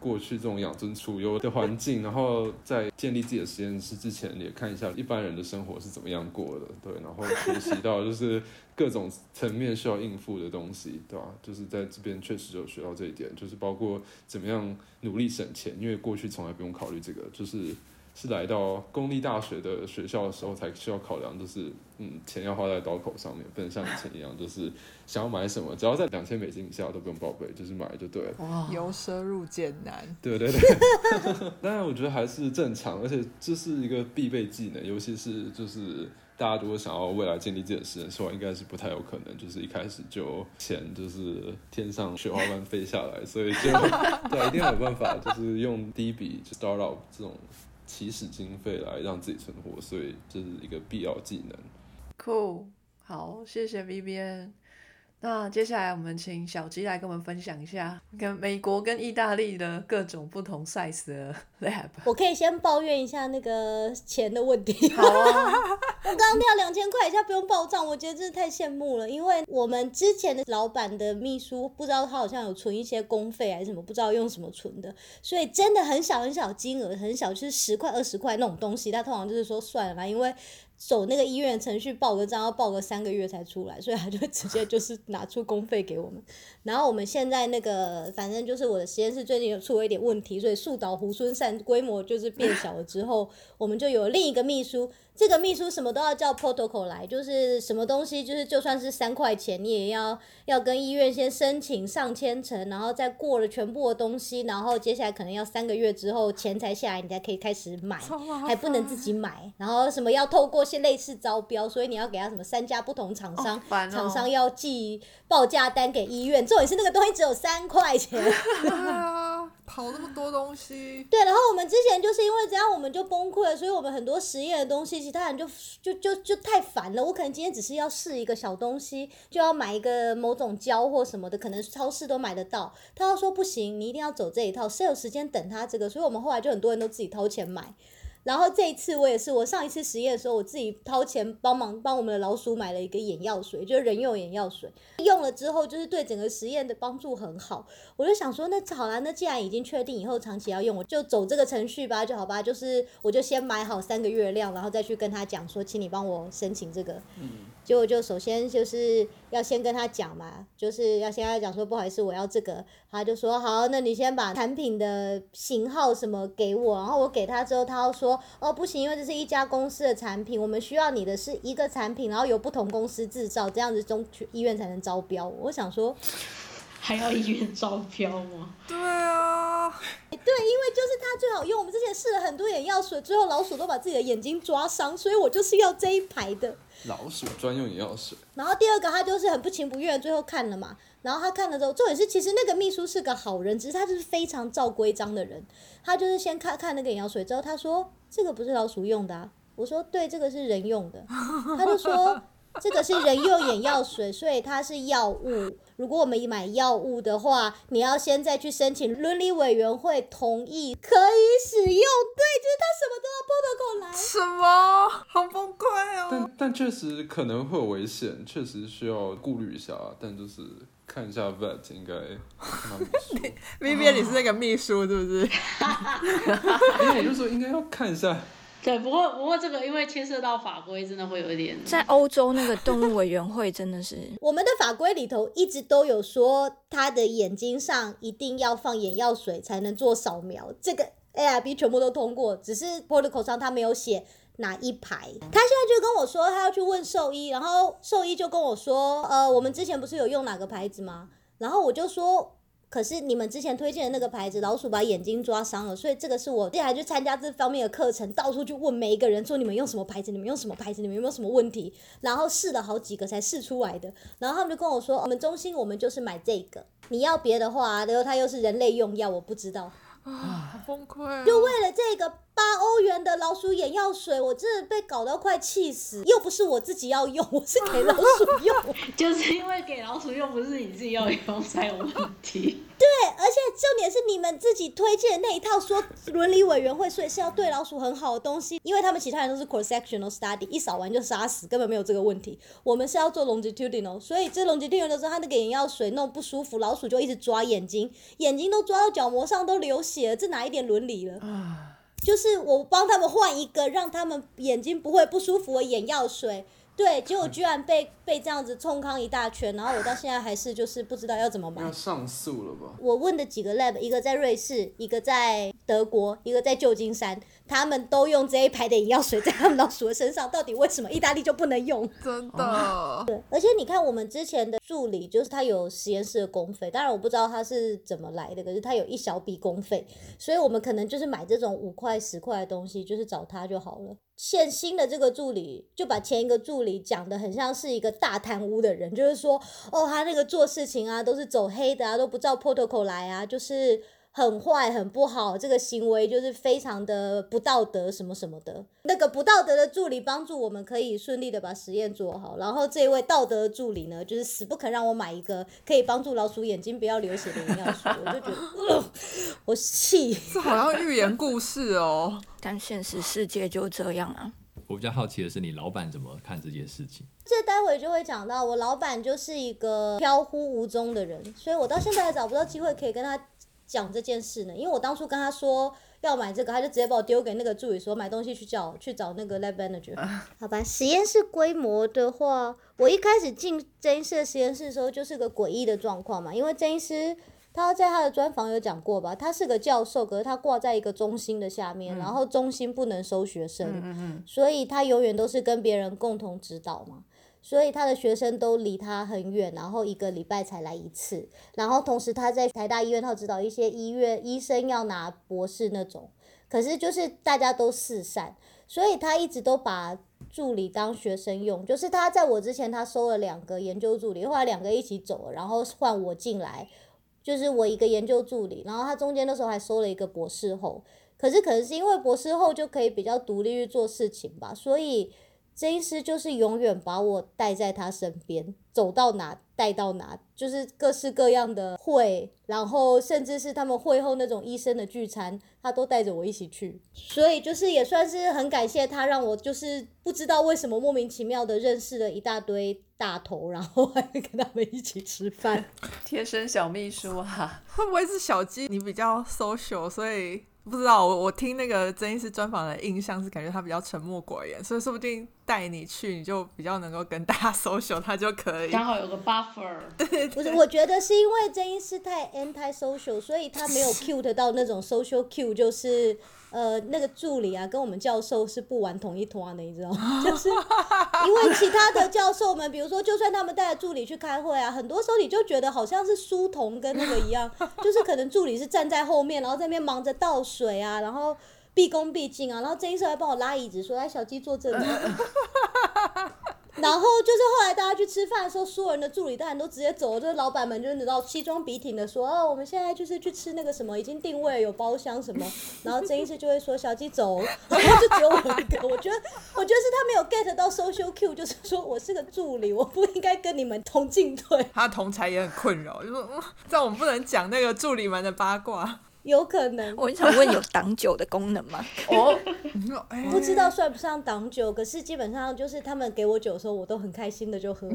过去这种养尊处优的环境，然后在建立自己的实验室之前，也看一下一般人的生活是怎么样过的，对，然后学习到就是各种层面需要应付的东西，对吧？就是在这边确实有学到这一点，就是包括怎么样努力省钱，因为过去从来不用考虑这个，就是。是来到公立大学的学校的时候才需要考量，就是嗯，钱要花在刀口上面，不能像以前一样，就是想要买什么，只要在两千美金以下都不用报备，就是买就对了。哇，由奢入俭难。对对对，当然 我觉得还是正常，而且这是一个必备技能，尤其是就是大家如果想要未来建立自己的实验室的话，应该是不太有可能，就是一开始就钱就是天上雪花般飞下来，所以就 对，一定要有办法，就是用第一笔 start up 这种。起始经费来让自己存活，所以这是一个必要技能。Cool，，好，谢谢 V B N。那接下来我们请小鸡来跟我们分享一下跟美国跟意大利的各种不同 size 的 lab。我可以先抱怨一下那个钱的问题。好啊，我刚刚掉两千块，一下不用报账，我觉得真的太羡慕了。因为我们之前的老板的秘书不知道他好像有存一些公费还是什么，不知道用什么存的，所以真的很小很小金额，很小，就是十块二十块那种东西，他通常就是说算了啦，因为。走那个医院程序报个账要报个三个月才出来，所以他就直接就是拿出公费给我们。然后我们现在那个反正就是我的实验室最近有出了一点问题，所以树倒猢狲散，规模就是变小了之后，我们就有另一个秘书。这个秘书什么都要叫 protocol 来，就是什么东西就是就算是三块钱，你也要要跟医院先申请上千层，然后再过了全部的东西，然后接下来可能要三个月之后钱才下来，你才可以开始买，还不能自己买。然后什么要透过些类似招标，所以你要给他什么三家不同厂商，厂商要寄报价单给医院，重点是那个东西只有三块钱。对啊，跑那么多东西，对，然后我们之前就是因为这样，我们就崩溃了，所以我们很多实验的东西，其他人就就就就太烦了。我可能今天只是要试一个小东西，就要买一个某种胶或什么的，可能超市都买得到。他要说不行，你一定要走这一套，谁有时间等他这个？所以我们后来就很多人都自己掏钱买。然后这一次我也是，我上一次实验的时候，我自己掏钱帮忙帮我们的老鼠买了一个眼药水，就是人用眼药水，用了之后就是对整个实验的帮助很好。我就想说，那好啦，那既然已经确定以后长期要用，我就走这个程序吧，就好吧。就是我就先买好三个月量，然后再去跟他讲说，请你帮我申请这个。结果就首先就是要先跟他讲嘛，就是要先跟他讲说不好意思，我要这个，他就说好，那你先把产品的型号什么给我，然后我给他之后，他要说哦不行，因为这是一家公司的产品，我们需要你的是一个产品，然后由不同公司制造，这样子中医院才能招标。我想说，还要医院招标吗？对啊，对，因为就是它最好用。我们之前试了很多眼药水，最后老鼠都把自己的眼睛抓伤，所以我就是要这一排的。老鼠专用眼药水，然后第二个他就是很不情不愿，最后看了嘛。然后他看了之后，重点是其实那个秘书是个好人，只是他就是非常照规章的人。他就是先看看那个眼药水之后，他说这个不是老鼠用的啊。我说对，这个是人用的。他就说这个是人用眼药水，所以它是药物。如果我们买药物的话，你要先再去申请伦理委员会同意可以使用。对，就是他什么都要 protocol 来。什么？好崩溃哦！但但确实可能会有危险，确实需要顾虑一下。但就是看一下 vet 应该，Vivian，你是那个秘书是不是？因为我就说应该要看一下。对，不过不过这个因为牵涉到法规，真的会有一点。在欧洲那个动物委员会真的是 我们的法规里头一直都有说，他的眼睛上一定要放眼药水才能做扫描，这个 AIB 全部都通过，只是 protocol 上他没有写哪一排。他现在就跟我说，他要去问兽医，然后兽医就跟我说，呃，我们之前不是有用哪个牌子吗？然后我就说。可是你们之前推荐的那个牌子，老鼠把眼睛抓伤了，所以这个是我接下来去参加这方面的课程，到处去问每一个人说你们用什么牌子，你们用什么牌子，你们有没有什么问题，然后试了好几个才试出来的，然后他们就跟我说，我们中心我们就是买这个，你要别的话，然后它又是人类用药，我不知道，啊好崩溃哦。就为了这个八欧元的老鼠眼药水，我真的被搞到快气死，又不是我自己要用，我是给老鼠用。就是因为给老鼠用，不是你自己要用才有问题。对，而且重点是你们自己推荐的那一套说伦理委员会，所以是要对老鼠很好的东西，因为他们其他人都是 cross sectional study，一扫完就杀死，根本没有这个问题。我们是要做 longitudinal，所以这 longitudinal 的时候，他那个眼药水弄不舒服，老鼠就一直抓眼睛，眼睛都抓到角膜上都流血了，这哪一点伦理了？就是我帮他们换一个让他们眼睛不会不舒服的眼药水，对，结果居然被被这样子冲康一大圈，然后我到现在还是就是不知道要怎么买要。上诉了吧？我问的几个 lab，一个在瑞士，一个在德国，一个在旧金山，他们都用这一排的眼药水 在他们老鼠的身上，到底为什么意大利就不能用？真的，对，而且你看我们之前的助理，就是他有实验室的公费，当然我不知道他是怎么来的，可是他有一小笔公费，所以我们可能就是买这种五块十块的东西，就是找他就好了。现新的这个助理就把前一个助理讲的很像是一个大贪污的人，就是说，哦，他那个做事情啊都是走黑的啊，都不照 protocol 来啊，就是很坏很不好，这个行为就是非常的不道德什么什么的。那个不道德的助理帮助我们可以顺利的把实验做好，然后这一位道德的助理呢，就是死不肯让我买一个可以帮助老鼠眼睛不要流血的眼药水，我就觉得，呃、我气。这好像寓言故事哦。但现实世界就这样啊。我比较好奇的是，你老板怎么看这件事情？这待会就会讲到，我老板就是一个飘忽无踪的人，所以我到现在还找不到机会可以跟他讲这件事呢。因为我当初跟他说要买这个，他就直接把我丢给那个助理说买东西去叫去找那个 lab manager。好吧，实验室规模的话，我一开始进真医师的实验室的时候就是个诡异的状况嘛，因为真医师。他在他的专访有讲过吧，他是个教授，可是他挂在一个中心的下面，然后中心不能收学生，所以他永远都是跟别人共同指导嘛。所以他的学生都离他很远，然后一个礼拜才来一次，然后同时他在台大医院，他指导一些医院医生要拿博士那种，可是就是大家都四散，所以他一直都把助理当学生用，就是他在我之前他收了两个研究助理，后来两个一起走了，然后换我进来，就是我一个研究助理，然后他中间那时候还收了一个博士后，可是可能是因为博士后就可以比较独立去做事情吧，所以这医师就是永远把我带在他身边，走到哪带到哪，就是各式各样的会，然后甚至是他们会后那种医生的聚餐，他都带着我一起去，所以就是也算是很感谢他，让我就是不知道为什么莫名其妙的认识了一大堆大头，然后还会跟他们一起吃饭。贴身小秘书啊，会不会是小鸡你比较 social，所以不知道我我听那个曾医师专访的印象是感觉他比较沉默寡言，所以说不定带你去你就比较能够跟大家 social，他就可以。刚好有个 buffer，对不是，我觉得是因为曾医师太 anti social，所以他没有 cute 到那种 social cue，就是呃那个助理啊跟我们教授是不玩同一团的，你知道吗？就是因为其他的教授们，比如说就算他们带着助理去开会啊，很多时候你就觉得好像是书童跟那个一样，就是可能助理是站在后面，然后在那边忙着倒水啊，然后。毕恭毕敬啊，然后曾医生还帮我拉椅子，说：“来，小鸡坐这里。” 然后就是后来大家去吃饭的时候，所有人的助理当然都直接走了，就是老板们就是你知道西装笔挺的说：“哦，我们现在就是去吃那个什么，已经定位有包厢什么。”然后曾医生就会说：“小鸡走。”然后就只有我一个。我觉得，我觉得是他没有 get 到 social Q，就是说我是个助理，我不应该跟你们同进退。他同才也很困扰，就说：“嗯，这样我们不能讲那个助理们的八卦。有可能，我很想问，有挡酒的功能吗？哦，哎 不知道算不上挡酒，可是基本上就是他们给我酒的时候，我都很开心的就喝。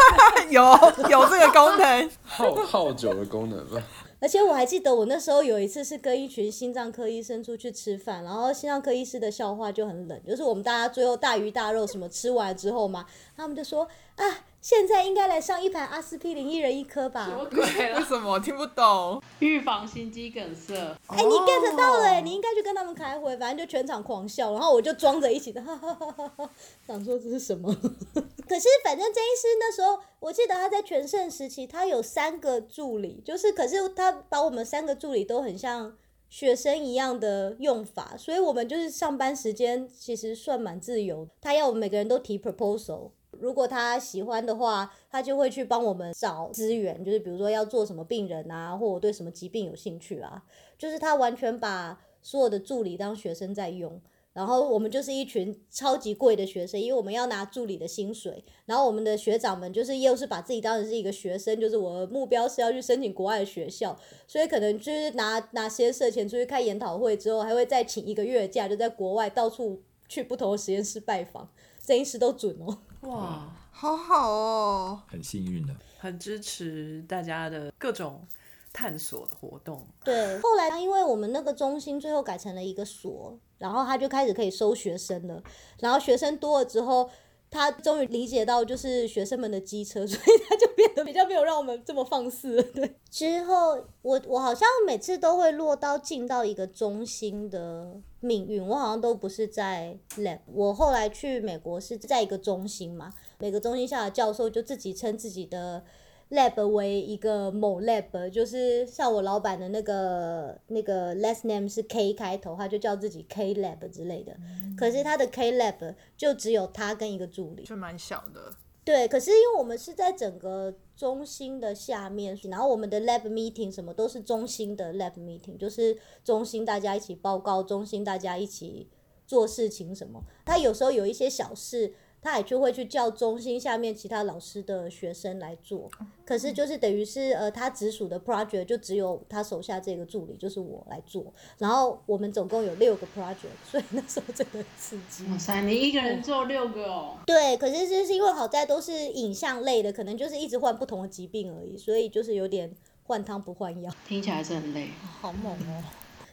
有有这个功能，好好酒的功能吧。而且我还记得我那时候有一次是跟一群心脏科医生出去吃饭，然后心脏科医师的笑话就很冷，就是我们大家最后大鱼大肉什么吃完之后嘛，他们就说啊，现在应该来上一盘阿司匹林，一人一颗吧。什么鬼了？为什么我听不懂？预防心肌梗塞。哎、你 get 到了、欸，你应该去跟他们开会，反正就全场狂笑，然后我就装着一起的，哈哈哈哈哈，想说这是什么？可是反正这医师那时候，我记得他在全盛时期，他有三个助理，就是可是他把我们三个助理都很像学生一样的用法，所以我们就是上班时间其实算蛮自由。他要我们每个人都提 proposal。如果他喜欢的话，他就会去帮我们找资源，就是比如说要做什么病人啊，或我对什么疾病有兴趣啊，就是他完全把所有的助理当学生在用。然后我们就是一群超级贵的学生，因为我们要拿助理的薪水。然后我们的学长们就是又是把自己当成是一个学生，就是我的目标是要去申请国外的学校，所以可能就是拿拿实验室的钱出去开研讨会之后，还会再请一个月假，就在国外到处去不同的实验室拜访，这一时都准哦。哇，好好哦。很幸运的。很支持大家的各种探索的活动。对，后来因为我们那个中心最后改成了一个所，然后他就开始可以收学生了，然后学生多了之后。他终于理解到，就是学生们的机车，所以他就变得比较没有让我们这么放肆。对，之后我我好像每次都会落到进到一个中心的命运，我好像都不是在 lab。我后来去美国是在一个中心嘛，每个中心下的教授就自己称自己的 lab 为一个某 lab，就是像我老板的那个那个 last name 是 K 开头，他就叫自己 K lab 之类的。可是他的 K lab 就只有他跟一个助理。就蛮小的，对，可是因为我们是在整个中心的下面，然后我们的 lab meeting 什么都是中心的 lab meeting，就是中心大家一起报告，中心大家一起做事情什么。他有时候有一些小事，他也就会去叫中心下面其他老师的学生来做。可是就是等于是呃，他直属的 project 就只有他手下这个助理，就是我来做。然后我们总共有六个 project，所以那时候真的很刺激。哇塞，你一个人做六个哦，对，可是就是因为好在都是影像类的，可能就是一直换不同的疾病而已，所以就是有点换汤不换药。听起来是很累。好猛哦。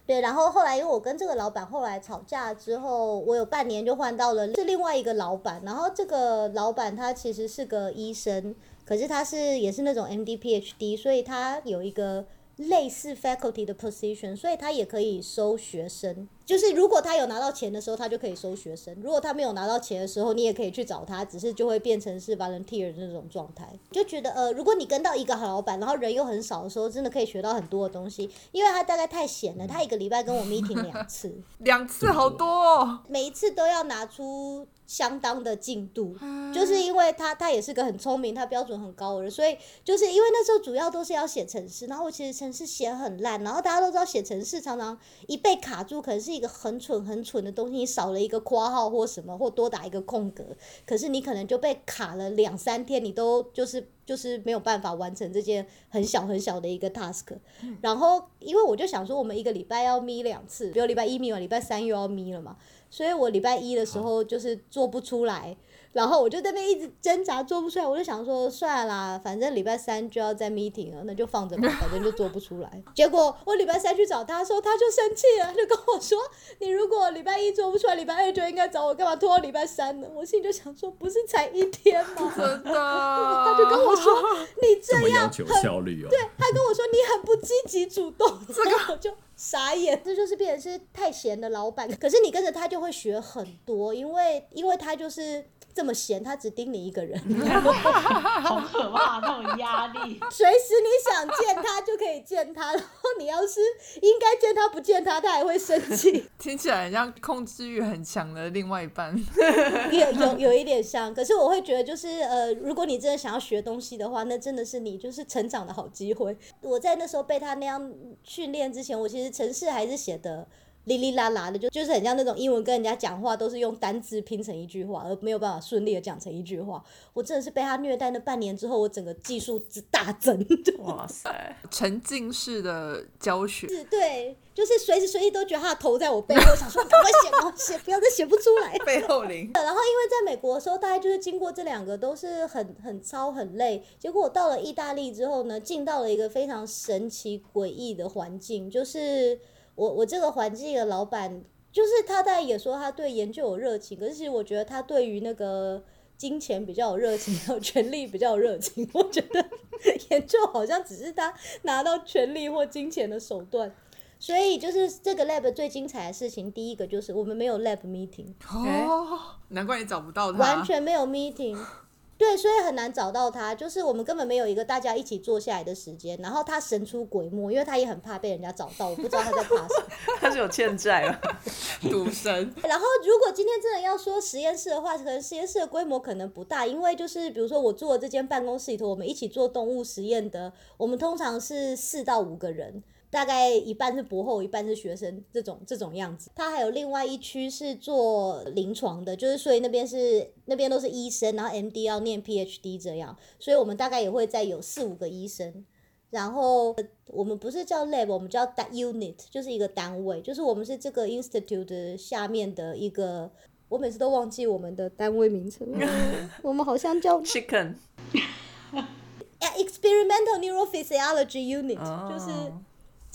对，然后后来因为我跟这个老板后来吵架之后，我有半年就换到了是另外一个老板，然后这个老板他其实是个医生，可是他是也是那种 MD PhD，所以他有一个类似 faculty 的 position，所以他也可以收学生。就是如果他有拿到钱的时候，他就可以收学生；如果他没有拿到钱的时候，你也可以去找他，只是就会变成是 volunteer 的那种状态。就觉得呃，如果你跟到一个好老板，然后人又很少的时候，真的可以学到很多的东西。因为他大概太闲了，他一个礼拜跟我 meeting 两 次，两次好多哦。每一次都要拿出相当的进度，就是因为他他也是个很聪明，他标准很高的人，所以就是因为那时候主要都是要写程式，然后我其实程式写很烂，然后大家都知道写程式常常一被卡住，可能是一个很蠢很蠢的东西，你少了一个括号或什么，或多打一个空格，可是你可能就被卡了两三天，你都就是就是没有办法完成这件很小很小的一个 task。然后因为我就想说，我们一个礼拜要眯两次，比如礼拜一眯完，礼拜三又要眯了嘛。所以我礼拜一的时候就是做不出来，然后我就在那边一直挣扎做不出来，我就想说算了啦，反正礼拜三就要在 meeting 了，那就放着吧，反正就做不出来。结果我礼拜三去找他的时候，他就生气了，他就跟我说：“你如果礼拜一做不出来，礼拜二就应该找我，干嘛拖到礼拜三呢？”我心里就想说，不是才一天吗？真的，他就跟我说：“你这样要求很效率哦。对他跟我说你很不积极主动，这个我就傻眼。这就是变成是太闲的老板，可是你跟着他就会学很多，因为因为他就是这么闲，他只盯你一个人，好可怕那种压力。随时你想见他就可以见他，然后你要是应该见他不见他，他还会生气，听起来很像控制欲很强的另外一半。有有有一点像。可是我会觉得就是呃，如果你真的想要学东西的话，那真的是你就是成长的好机会。我在那时候被他那样训练之前，我其实程式还是写的。哩哩啦啦的，就就是很像那种英文跟人家讲话都是用单字拼成一句话，而没有办法顺利的讲成一句话。我真的是被他虐待那半年之后，我整个技术之大增。哇塞，沉浸式的教学，是，对，就是随时随地都觉得他的头在我背后，想说赶快写，写，不要再写不出来。背后灵。然后因为在美国的时候，大概就是经过这两个都是很很操很累，结果我到了意大利之后呢，进到了一个非常神奇诡异的环境，就是我我这个环境的老板，就是他大概也说他对研究有热情，可是其实我觉得他对于那个金钱比较有热情，还有权力比较有热情。我觉得 研究好像只是他拿到权力或金钱的手段。所以就是这个 lab 最精彩的事情，第一个就是我们没有 lab meeting。哦，难怪你找不到他。完全没有 meeting。对，所以很难找到他，就是我们根本没有一个大家一起坐下来的时间。然后他神出鬼没，因为他也很怕被人家找到，我不知道他在怕什么。他是有欠债了。赌神。然后如果今天真的要说实验室的话，可能实验室的规模可能不大，因为就是比如说我做的这间办公室里头，我们一起做动物实验的，我们通常是四到五个人。大概一半是博后，一半是学生，这种这种样子。它还有另外一区是做临床的，就是所以那边是那边都是医生，然后 MD 要念 PhD 这样，所以我们大概也会再有四五个医生。然后我们不是叫 lab，我们叫单 unit，就是一个单位，就是我们是这个 institute 下面的一个。我每次都忘记我们的单位名称，我们好像叫 Chicken。experimental neurophysiology unit，、就是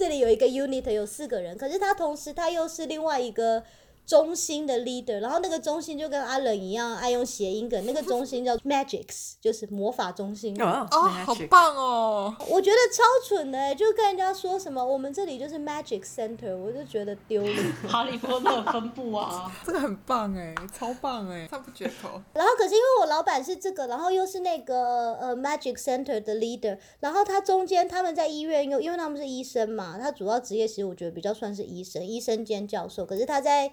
这里有一个 unit 有四个人，可是他同时他又是另外一个中心的 leader，然后那个中心就跟阿冷一样爱用谐音梗，那个中心叫 magics，就是魔法中心。哦哦，好棒哦！我觉得超蠢的、欸，就跟人家说什么我们这里就是 magic center，我就觉得丢脸。哈利波特分部啊，这个很棒哎，超棒哎，赞不绝口。然后可是因为我老板是这个，然后又是那个呃 Magic Center 的 leader，然后他中间他们在医院又因为他们是医生嘛，他主要职业其实我觉得比较算是医生，医生兼教授，可是他在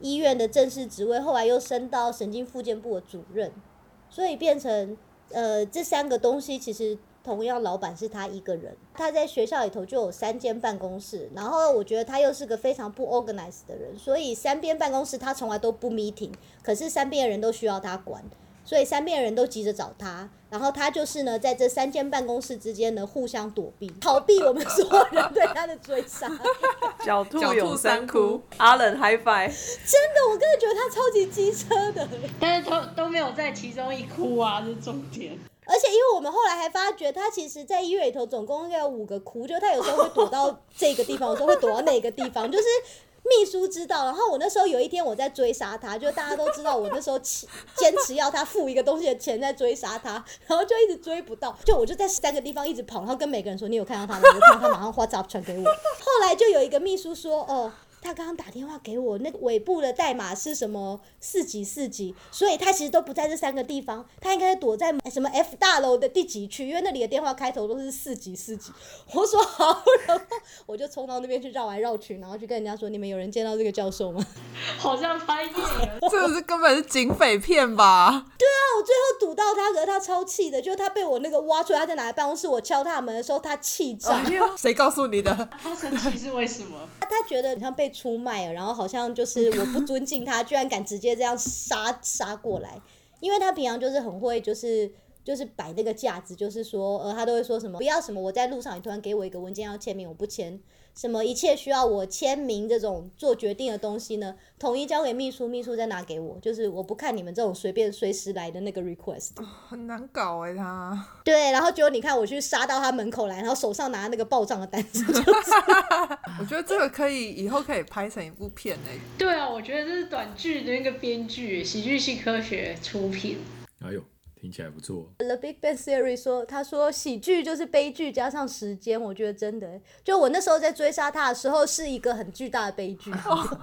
医院的正式职位后来又升到神经复健部的主任，所以变成呃这三个东西其实。同样，老板是他一个人，他在学校里头就有三间办公室，然后我觉得他又是个非常不 organize 的人，所以三边办公室他从来都不 meeting，可是三边的人都需要他管，所以三边的人都急着找他，然后他就是呢在这三间办公室之间呢互相躲避，逃避我们所有人对他的追杀。狡兔狡兔有三窟阿冷 high five。真的，我真的觉得他超级机车的。但是都都没有在其中一窟啊，这是重点。而且，因为我们后来还发觉，他其实在医院里头总共应该有五个窟，就是他有时候会躲到这个地方，有时候会躲到那个地方，就是秘书知道。然后我那时候有一天我在追杀他，就大家都知道我那时候坚坚持要他付一个东西的钱在追杀他，然后就一直追不到，就我就在三个地方一直跑，然后跟每个人说你有看到他吗？有看到他，马上 WhatsApp 传给我。后来就有一个秘书说，哦。他刚刚打电话给我，那个尾部的代码是什么四级四级，所以他其实都不在这三个地方，他应该躲在什么 F 大楼的第几区，因为那里的电话开头都是四级四级。我说好，然后我就冲到那边去绕来绕去，然后去跟人家说：“你们有人见到这个教授吗？” 好像拍电影。这个是根本是警匪片吧？对啊我最后堵到他，可是他超气的，就是他被我那个挖出来，他在哪个办公室，我敲他门的时候，他气炸。谁告诉你的？他生气是为什么？他觉得好像被出卖了，然后好像就是我不尊敬他，居然敢直接这样杀杀过来。因为他平常就是很会，就是就是摆那个架子，就是说，呃，他都会说什么不要什么，我在路上你突然给我一个文件要签名，我不签。什么一切需要我签名这种做决定的东西呢，统一交给秘书，秘书再拿给我。就是我不看你们这种随便随时来的那个 request。很难搞哎，他。对，然后结果你看我去杀到他门口来，然后手上拿那个报账的单子，就是。我觉得这个可以以后可以拍成一部片哎。对啊，我觉得这是短剧的那个编剧，喜剧系科学出品。哎呦。听起来不错。The Big Bang Theory 说，他说喜剧就是悲剧加上时间，我觉得真的，就我那时候在追杀他的时候，是一个很巨大的悲剧。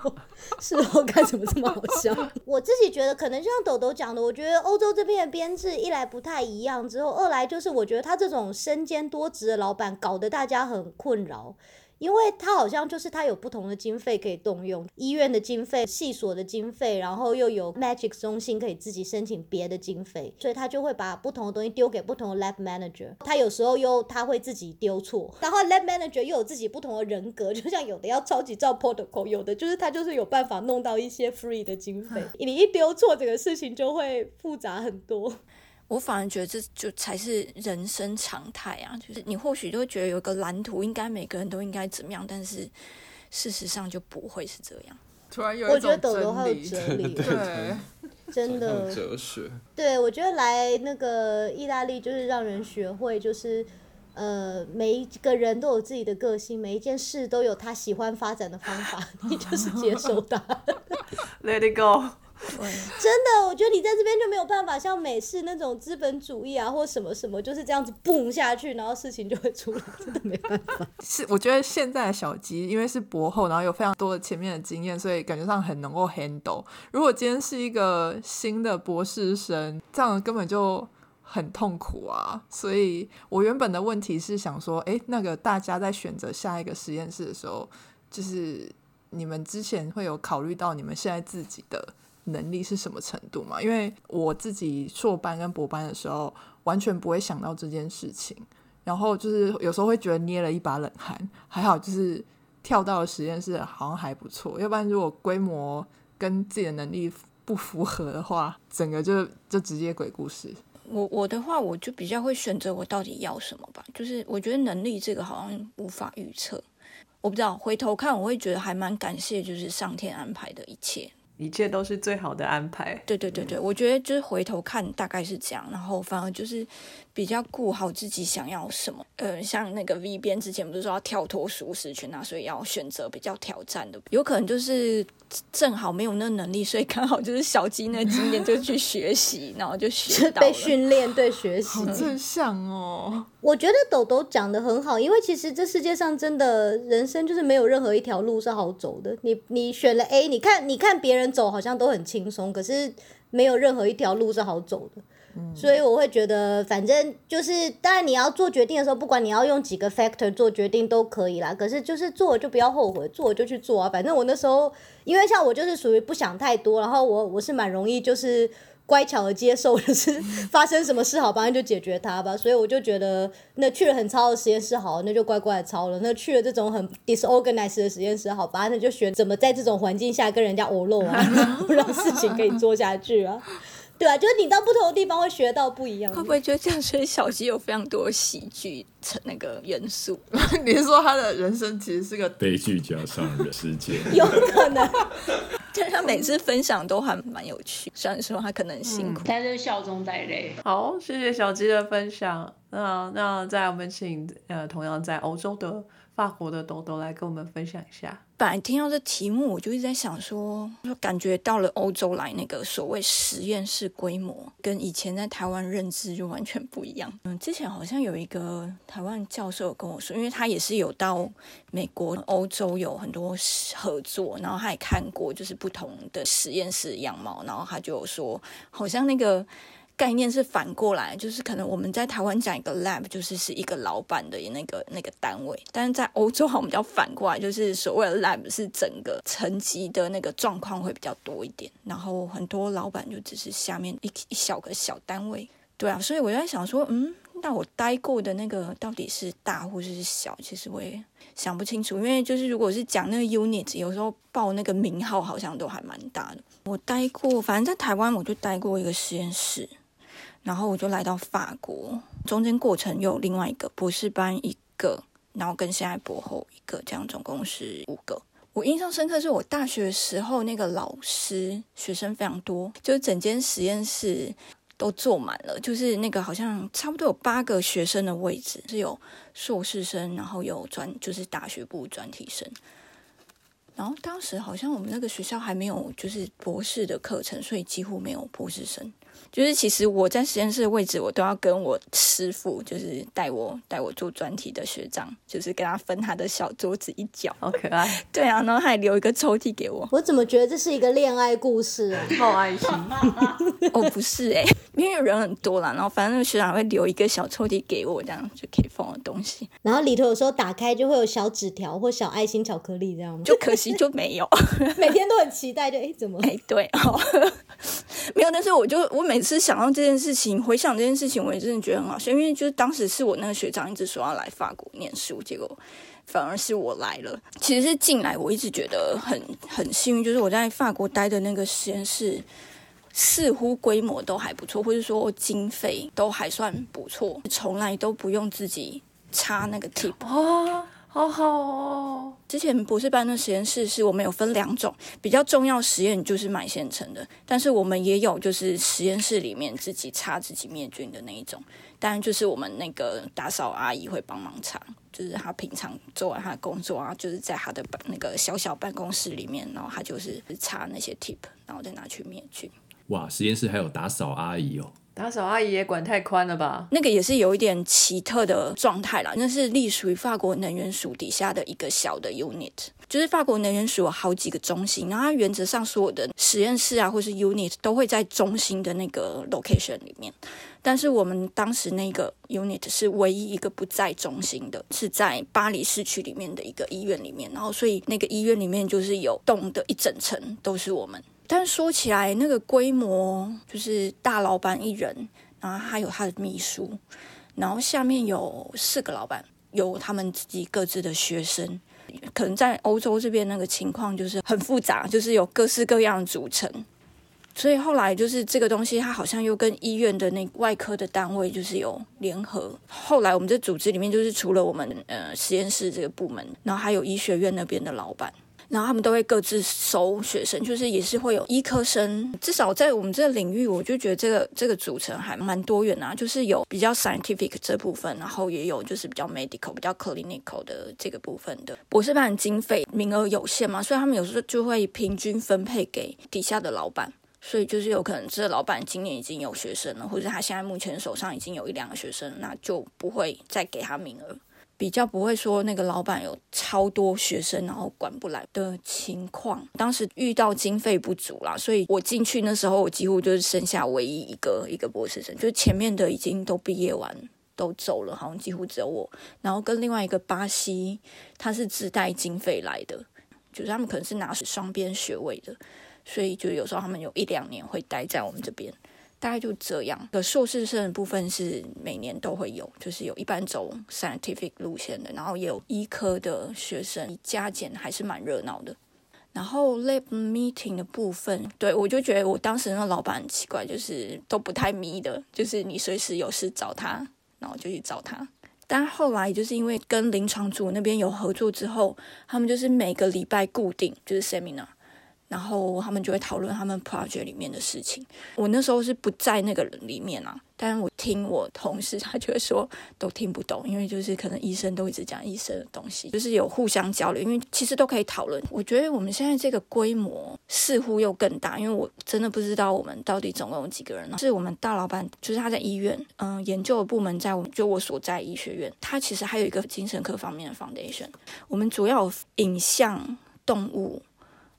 是哦，该怎么这么好笑？我自己觉得，可能就像豆豆讲的，我觉得欧洲这边的编制一来不太一样，之后二来就是我觉得他这种身兼多职的老板，搞得大家很困扰。因为他好像就是他有不同的经费可以动用，医院的经费、系所的经费，然后又有 Magic 中心可以自己申请别的经费，所以他就会把不同的东西丢给不同的 Lab Manager。他有时候又他会自己丢错，然后 Lab Manager 又有自己不同的人格，就像有的要超级照 protocol，有的就是他就是有办法弄到一些 free 的经费。你一丢错，这个事情就会复杂很多。我反而觉得这就才是人生常态啊！就是你或许就会觉得有个蓝图，应该每个人都应该怎么样，但是事实上就不会是这样。突然有我觉得抖抖还有哲理，对，真的哲学。对，我觉得来那个意大利就是让人学会，就是呃，每一个人都有自己的个性，每一件事都有他喜欢发展的方法，你就是接受它。Let it go。真的，我觉得你在这边就没有办法像美式那种资本主义啊，或什么什么，就是这样子蹦下去，然后事情就会出来，真的没办法。是，我觉得现在的小鸡因为是博后，然后有非常多的前面的经验，所以感觉上很能够 handle。如果今天是一个新的博士生，这样根本就很痛苦啊。所以我原本的问题是想说，哎，那个大家在选择下一个实验室的时候，就是你们之前会有考虑到你们现在自己的。能力是什么程度嘛？因为我自己硕班跟博班的时候，完全不会想到这件事情，然后就是有时候会觉得捏了一把冷汗。还好就是跳到实验室，好像还不错。要不然如果规模跟自己的能力不符合的话，整个就就直接鬼故事。我我的话，我就比较会选择我到底要什么吧。就是我觉得能力这个好像无法预测，我不知道回头看我会觉得还蛮感谢，就是上天安排的一切。一切都是最好的安排。对对对对，我觉得就是回头看大概是这样，然后反而就是比较顾好自己想要什么。呃，像那个 V 边之前不是说要跳脱舒适圈啊，所以要选择比较挑战的，有可能就是正好没有那能力，所以刚好就是小鸡那经验就去学习，然后就学到被训练对学习。好正向哦！我觉得豆豆讲的很好，因为其实这世界上真的人生就是没有任何一条路是好走的。你你选了 A，你看你看别人。走好像都很轻松，可是没有任何一条路是好走的，所以我会觉得，反正就是，当然你要做决定的时候，不管你要用几个 factor 做决定都可以啦。可是就是做了就不要后悔，做了就去做啊。反正我那时候，因为像我就是属于不想太多，然后我我是蛮容易就是。乖巧的接受，就是 发生什么事好，反正就解决它吧。所以我就觉得，那去了很糙的实验室好，那就乖乖的抄了。那去了这种很 disorganized 的实验室好，反正那就学怎么在这种环境下跟人家偶漏啊，让事情可以做下去啊。对啊，就是你到不同的地方会学到不一样。会不会就这样？所以小鸡有非常多喜剧成那个元素。你是说他的人生其实是个悲剧加上世界？有可能。但他每次分享都还蛮有趣，虽然说他可能辛苦，但是笑中带泪。好，谢谢小鸡的分享。那那在我们请呃同样在欧洲的法国的豆豆来跟我们分享一下。本来听到这题目，我就一直在想说，说感觉到了欧洲来，那个所谓实验室规模，跟以前在台湾认知就完全不一样。嗯，之前好像有一个台湾教授跟我说，因为他也是有到美国、欧洲有很多合作，然后他也看过就是不同的实验室样貌，然后他就说，好像那个。概念是反过来，就是可能我们在台湾讲一个 lab，就是是一个老板的那个那个单位，但是在欧洲好像比较反过来，就是所谓的 lab 是整个层级的那个状况会比较多一点，然后很多老板就只是下面一一小个小单位，对啊，所以我在想说，嗯，那我待过的那个到底是大或者是小，其实我也想不清楚，因为就是如果是讲那个 unit，有时候报那个名号好像都还蛮大的。我待过，反正在台湾我就待过一个实验室。然后我就来到法国，中间过程有另外一个博士班一个，然后跟现在博后一个，这样总共是五个。我印象深刻是我大学时候那个老师学生非常多，就是整间实验室都坐满了，就是那个好像差不多有八个学生的位置，是有硕士生，然后有专就是大学部专题生。然后当时好像我们那个学校还没有就是博士的课程，所以几乎没有博士生。就是其实我在实验室的位置，我都要跟我师傅，就是带我带我做专题的学长，就是跟他分他的小桌子一角，好可爱。对啊，然后还留一个抽屉给我。我怎么觉得这是一个恋爱故事啊？好爱心 哦，不是哎，因为人很多啦，然后反正那个学长会留一个小抽屉给我，这样就可以放我东西。然后里头有时候打开就会有小纸条或小爱心巧克力这样吗？就可惜就没有，每天都很期待，就哎怎么？哎对哦，没有。但是我就我每次想到这件事情，回想这件事情，我也真的觉得很好笑，因为就是当时是我那个学长一直说要来法国念书，结果反而是我来了。其实是进来，我一直觉得很很幸运，就是我在法国待的那个实验室。似乎规模都还不错，或者说经费都还算不错，从来都不用自己插那个 tip 哦，好好哦。之前博士班的实验室是我们有分两种，比较重要实验就是买现成的，但是我们也有就是实验室里面自己擦自己灭菌的那一种，当然就是我们那个打扫阿姨会帮忙擦，就是她平常做完她的工作啊，就是在她的那个小小办公室里面，然后她就是擦那些 tip，然后再拿去灭菌。哇，实验室还有打扫阿姨哦！打扫阿姨也管太宽了吧？那个也是有一点奇特的状态啦。那是隶属于法国能源署底下的一个小的 unit，就是法国能源署有好几个中心，然后它原则上所有的实验室啊，或是 unit 都会在中心的那个 location 里面。但是我们当时那个 unit 是唯一一个不在中心的，是在巴黎市区里面的一个医院里面，然后所以那个医院里面就是有栋的一整层都是我们。但说起来，那个规模就是大老板一人，然后还有他的秘书，然后下面有四个老板，有他们自己各自的学生。可能在欧洲这边那个情况就是很复杂，就是有各式各样的组成。所以后来就是这个东西，它好像又跟医院的那外科的单位就是有联合。后来我们这组织里面，就是除了我们呃实验室这个部门，然后还有医学院那边的老板。然后他们都会各自收学生，就是也是会有医科生。至少在我们这个领域，我就觉得这个这个组成还蛮多元啊。就是有比较 scientific 这部分，然后也有就是比较 medical、比较 clinical 的这个部分的。博士班经费名额有限嘛，所以他们有时候就会平均分配给底下的老板。所以就是有可能这个老板今年已经有学生了，或者他现在目前手上已经有一两个学生，那就不会再给他名额。比较不会说那个老板有超多学生，然后管不来的情况。当时遇到经费不足啦，所以我进去那时候，我几乎就是剩下唯一一个一个博士生，就是前面的已经都毕业完都走了，好像几乎只有我。然后跟另外一个巴西，他是自带经费来的，就是他们可能是拿双边学位的，所以就有时候他们有一两年会待在我们这边。大概就这样。的硕士生的部分是每年都会有，就是有一般走 scientific 路线的，然后也有医科的学生加减还是蛮热闹的。然后 lab meeting 的部分，对我就觉得我当时那老板很奇怪，就是都不太迷的，就是你随时有事找他，然后就去找他。但后来就是因为跟临床组那边有合作之后，他们就是每个礼拜固定就是 seminar。然后他们就会讨论他们 project 里面的事情。我那时候是不在那个人里面啊，但是我听我同事他就会说都听不懂，因为就是可能医生都一直讲医生的东西，就是有互相交流，因为其实都可以讨论。我觉得我们现在这个规模似乎又更大，因为我真的不知道我们到底总共有几个人呢？是我们大老板，就是他在医院，嗯，研究的部门在我们就我所在医学院，他其实还有一个精神科方面的 foundation。我们主要有影像、动物。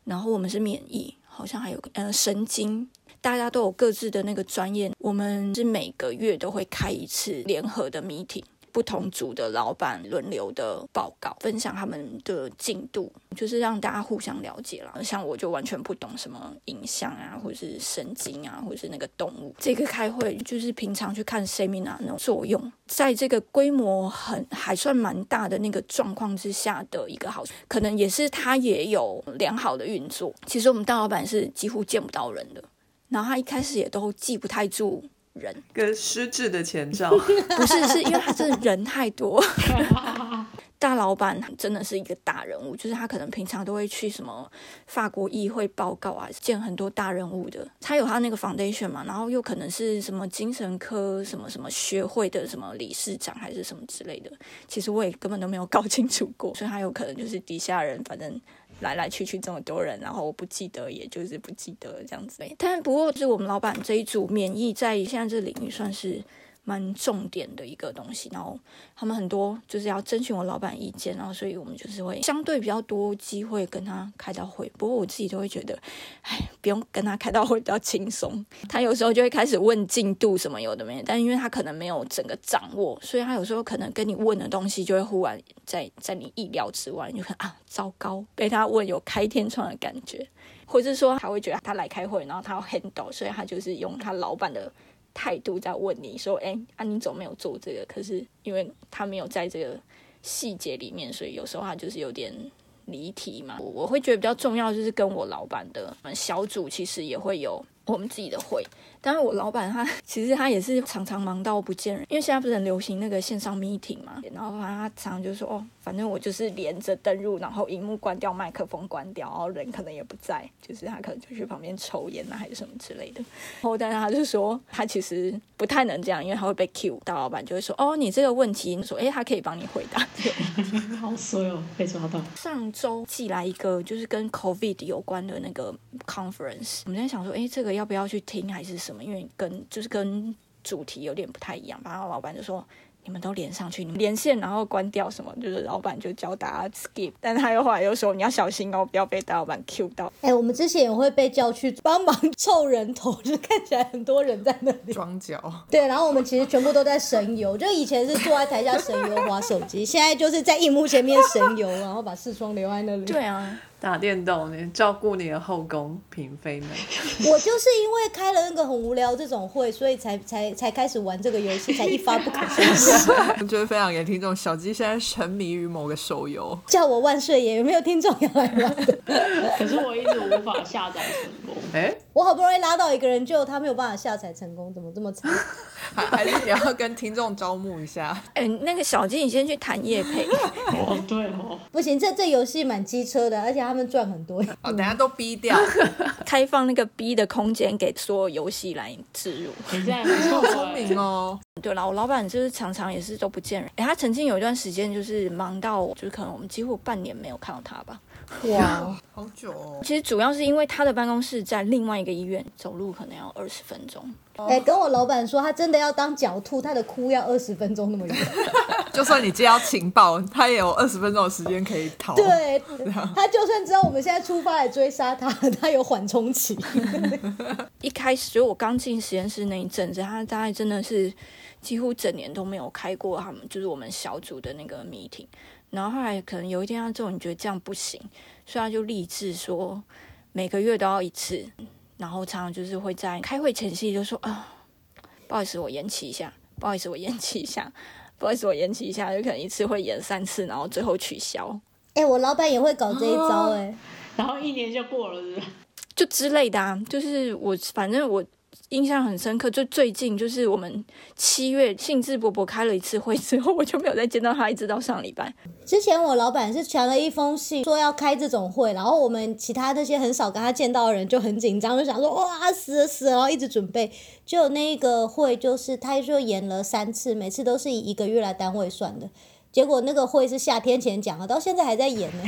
然后我们是免疫，好像还有呃神经，大家都有各自的那个专业。我们是每个月都会开一次联合的 meeting。不同组的老板轮流的报告，分享他们的进度，就是让大家互相了解了。像我就完全不懂什么影像啊，或者是神经啊，或者是那个动物。这个开会就是平常去看 seminar 那种作用，在这个规模很还算蛮大的那个状况之下的一个好处，可能也是他也有良好的运作。其实我们大老板是几乎见不到人的，然后他一开始也都记不太住。人 跟失智的前兆 不是，是因为他真的人太多。大老板真的是一个大人物，就是他可能平常都会去什么法国议会报告啊，见很多大人物的。他有他那个 foundation 嘛，然后又可能是什么精神科什么什么学会的什么理事长还是什么之类的。其实我也根本都没有搞清楚过，所以他有可能就是底下人，反正。来来去去这么多人，然后我不记得，也就是不记得这样子。但不过，是我们老板这一组免疫在现在这领域算是。蛮重点的一个东西，然后他们很多就是要征询我老板意见，然后所以我们就是会相对比较多机会跟他开到会。不过我自己都会觉得，哎，不用跟他开到会比较轻松。他有时候就会开始问进度什么有的没，但因为他可能没有整个掌握，所以他有时候可能跟你问的东西就会忽然在在你意料之外，你就看啊，糟糕，被他问有开天窗的感觉，或者是说他会觉得他来开会，然后他要 handle，所以他就是用他老板的。态度在问你说：“哎，啊，你怎么没有做这个？可是因为他没有在这个细节里面，所以有时候他就是有点离题嘛。我我会觉得比较重要就是跟我老板的小组其实也会有。”我们自己的会，但是我老板他 其实他也是常常忙到不见人，因为现在不是很流行那个线上 meeting 嘛，然后他常常就说哦，反正我就是连着登入，然后荧幕关掉，麦克风关掉，然后人可能也不在，就是他可能就去旁边抽烟啊，还是什么之类的。然后但是他就说他其实不太能这样，因为他会被 Q，大老板就会说哦，你这个问题，说哎，他可以帮你回答。好衰哦，被抓到。上周寄来一个就是跟 COVID 有关的那个 conference，我们在想说，哎，这个。要不要去听还是什么？因为跟就是跟主题有点不太一样。然后老板就说。你们都连上去，你们连线然后关掉什么？就是老板就教大家 skip，但他又后来又说你要小心哦，不要被大老板 Q 到。哎，我们之前也会被叫去帮忙 凑人头，就看起来很多人在那里装脚。对，然后我们其实全部都在神游，就以前是坐在台下神游划手机，现在就是在荧幕前面神游，然后把视窗留在那里。对啊，打电动你，照顾你的后宫嫔妃们。我就是因为开了那个很无聊这种会，所以才才才开始玩这个游戏，才一发不可收拾。我觉得分享给听众，小鸡现在沉迷于某个手游，叫我万岁爷，有没有听众要来玩？可是我一直无法下载成功。哎，我好不容易拉到一个人，就他没有办法下载成功，怎么这么惨？还是你要跟听众招募一下？哎，那个小金，你先去谈叶配。哦，对哦。不行，这这游戏蛮机车的，而且他们赚很多。哦，等下都逼掉，开放那个逼的空间给所有游戏来植入。你这样很聪明哦。对了，我老板就是常常也是都不见人。哎，他曾经有一段时间就是忙到，就是可能我们几乎半年没有看到他吧。哇，好久哦。其实主要是因为他的办公室在另外一个医院，走路可能要二十分钟。哎，跟我老板说，他真的要当狡兔，他的哭要二十分钟那么远。就算你接到情报，他也有二十分钟的时间可以逃。对，他就算知道我们现在出发来追杀他，他有缓冲期。一开始就我刚进实验室那一阵子，他大概真的是几乎整年都没有开过他们就是我们小组的那个 meeting。然后后来可能有一天他之你觉得这样不行，所以他就立志说每个月都要一次。然后常常就是会在开会前夕就说啊，不好意思，我延期一下，不好意思，我延期一下，不好意思，我延期一下，就可能一次会延三次，然后最后取消。哎，我老板也会搞这一招哎，然后一年就过了，是就之类的啊，就是我反正我印象很深刻，就最近就是我们七月兴致勃勃开了一次会之后，我就没有再见到他，一直到上礼拜。之前我老板是传了一封信，说要开这种会，然后我们其他那些很少跟他见到的人就很紧张，就想说哇死了死了，然后一直准备。就那个会，就是他说延了三次，每次都是以一个月来单位算的。结果那个会是夏天前讲的，到现在还在演呢。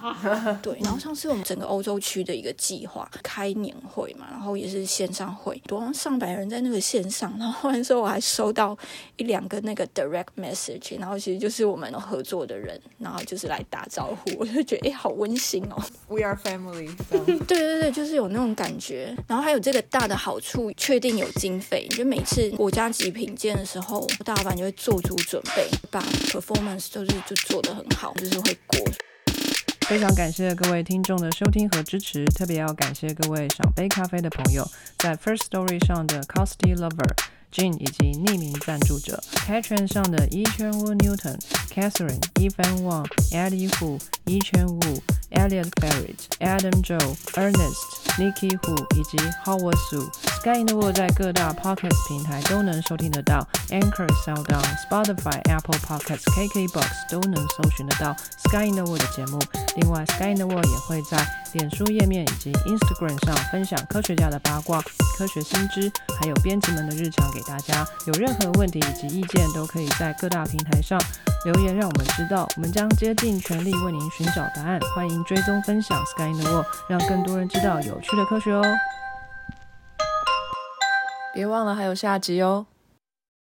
对，然后上次我们整个欧洲区的一个计划开年会嘛，然后也是线上会，多上百人在那个线上，然后完之后我还收到一两个那个 direct message，然后其实就是我们合作的人，然后就是来打招呼，我就觉得哎，好温馨哦。We are family 对对对，就是有那种感觉。然后还有这个大的好处，确定有经费，就每次国家级品鉴的时候，大老板就会做足准备，把就是就做得很好，就是会过。非常感谢各位听众的收听和支持，特别要感谢各位赏杯咖啡的朋友，在 First Story 上的 Costy Lover、Jean 以及匿名赞助者，Patron 上的一圈屋 Newton、Catherine、Evan Wang、Eddie Hu、一圈屋、Elliot Barrett、Adam Joe、Ernest、Nikki Hu 以及 Howard Su。Sky in the World 在各大 Podcast 平台都能收听得到，Anchor、SoundOn、Spotify、Apple Podcasts、KKBox 都能搜寻得到 Sky in the World 的节目。另外，Sky in the World 也会在脸书页面以及 Instagram 上分享科学家的八卦、科学新知，还有编辑们的日常给大家。有任何问题以及意见，都可以在各大平台上留言，让我们知道。我们将竭尽全力为您寻找答案。欢迎追踪分享 Sky in the World，让更多人知道有趣的科学哦。别忘了还有下集哦。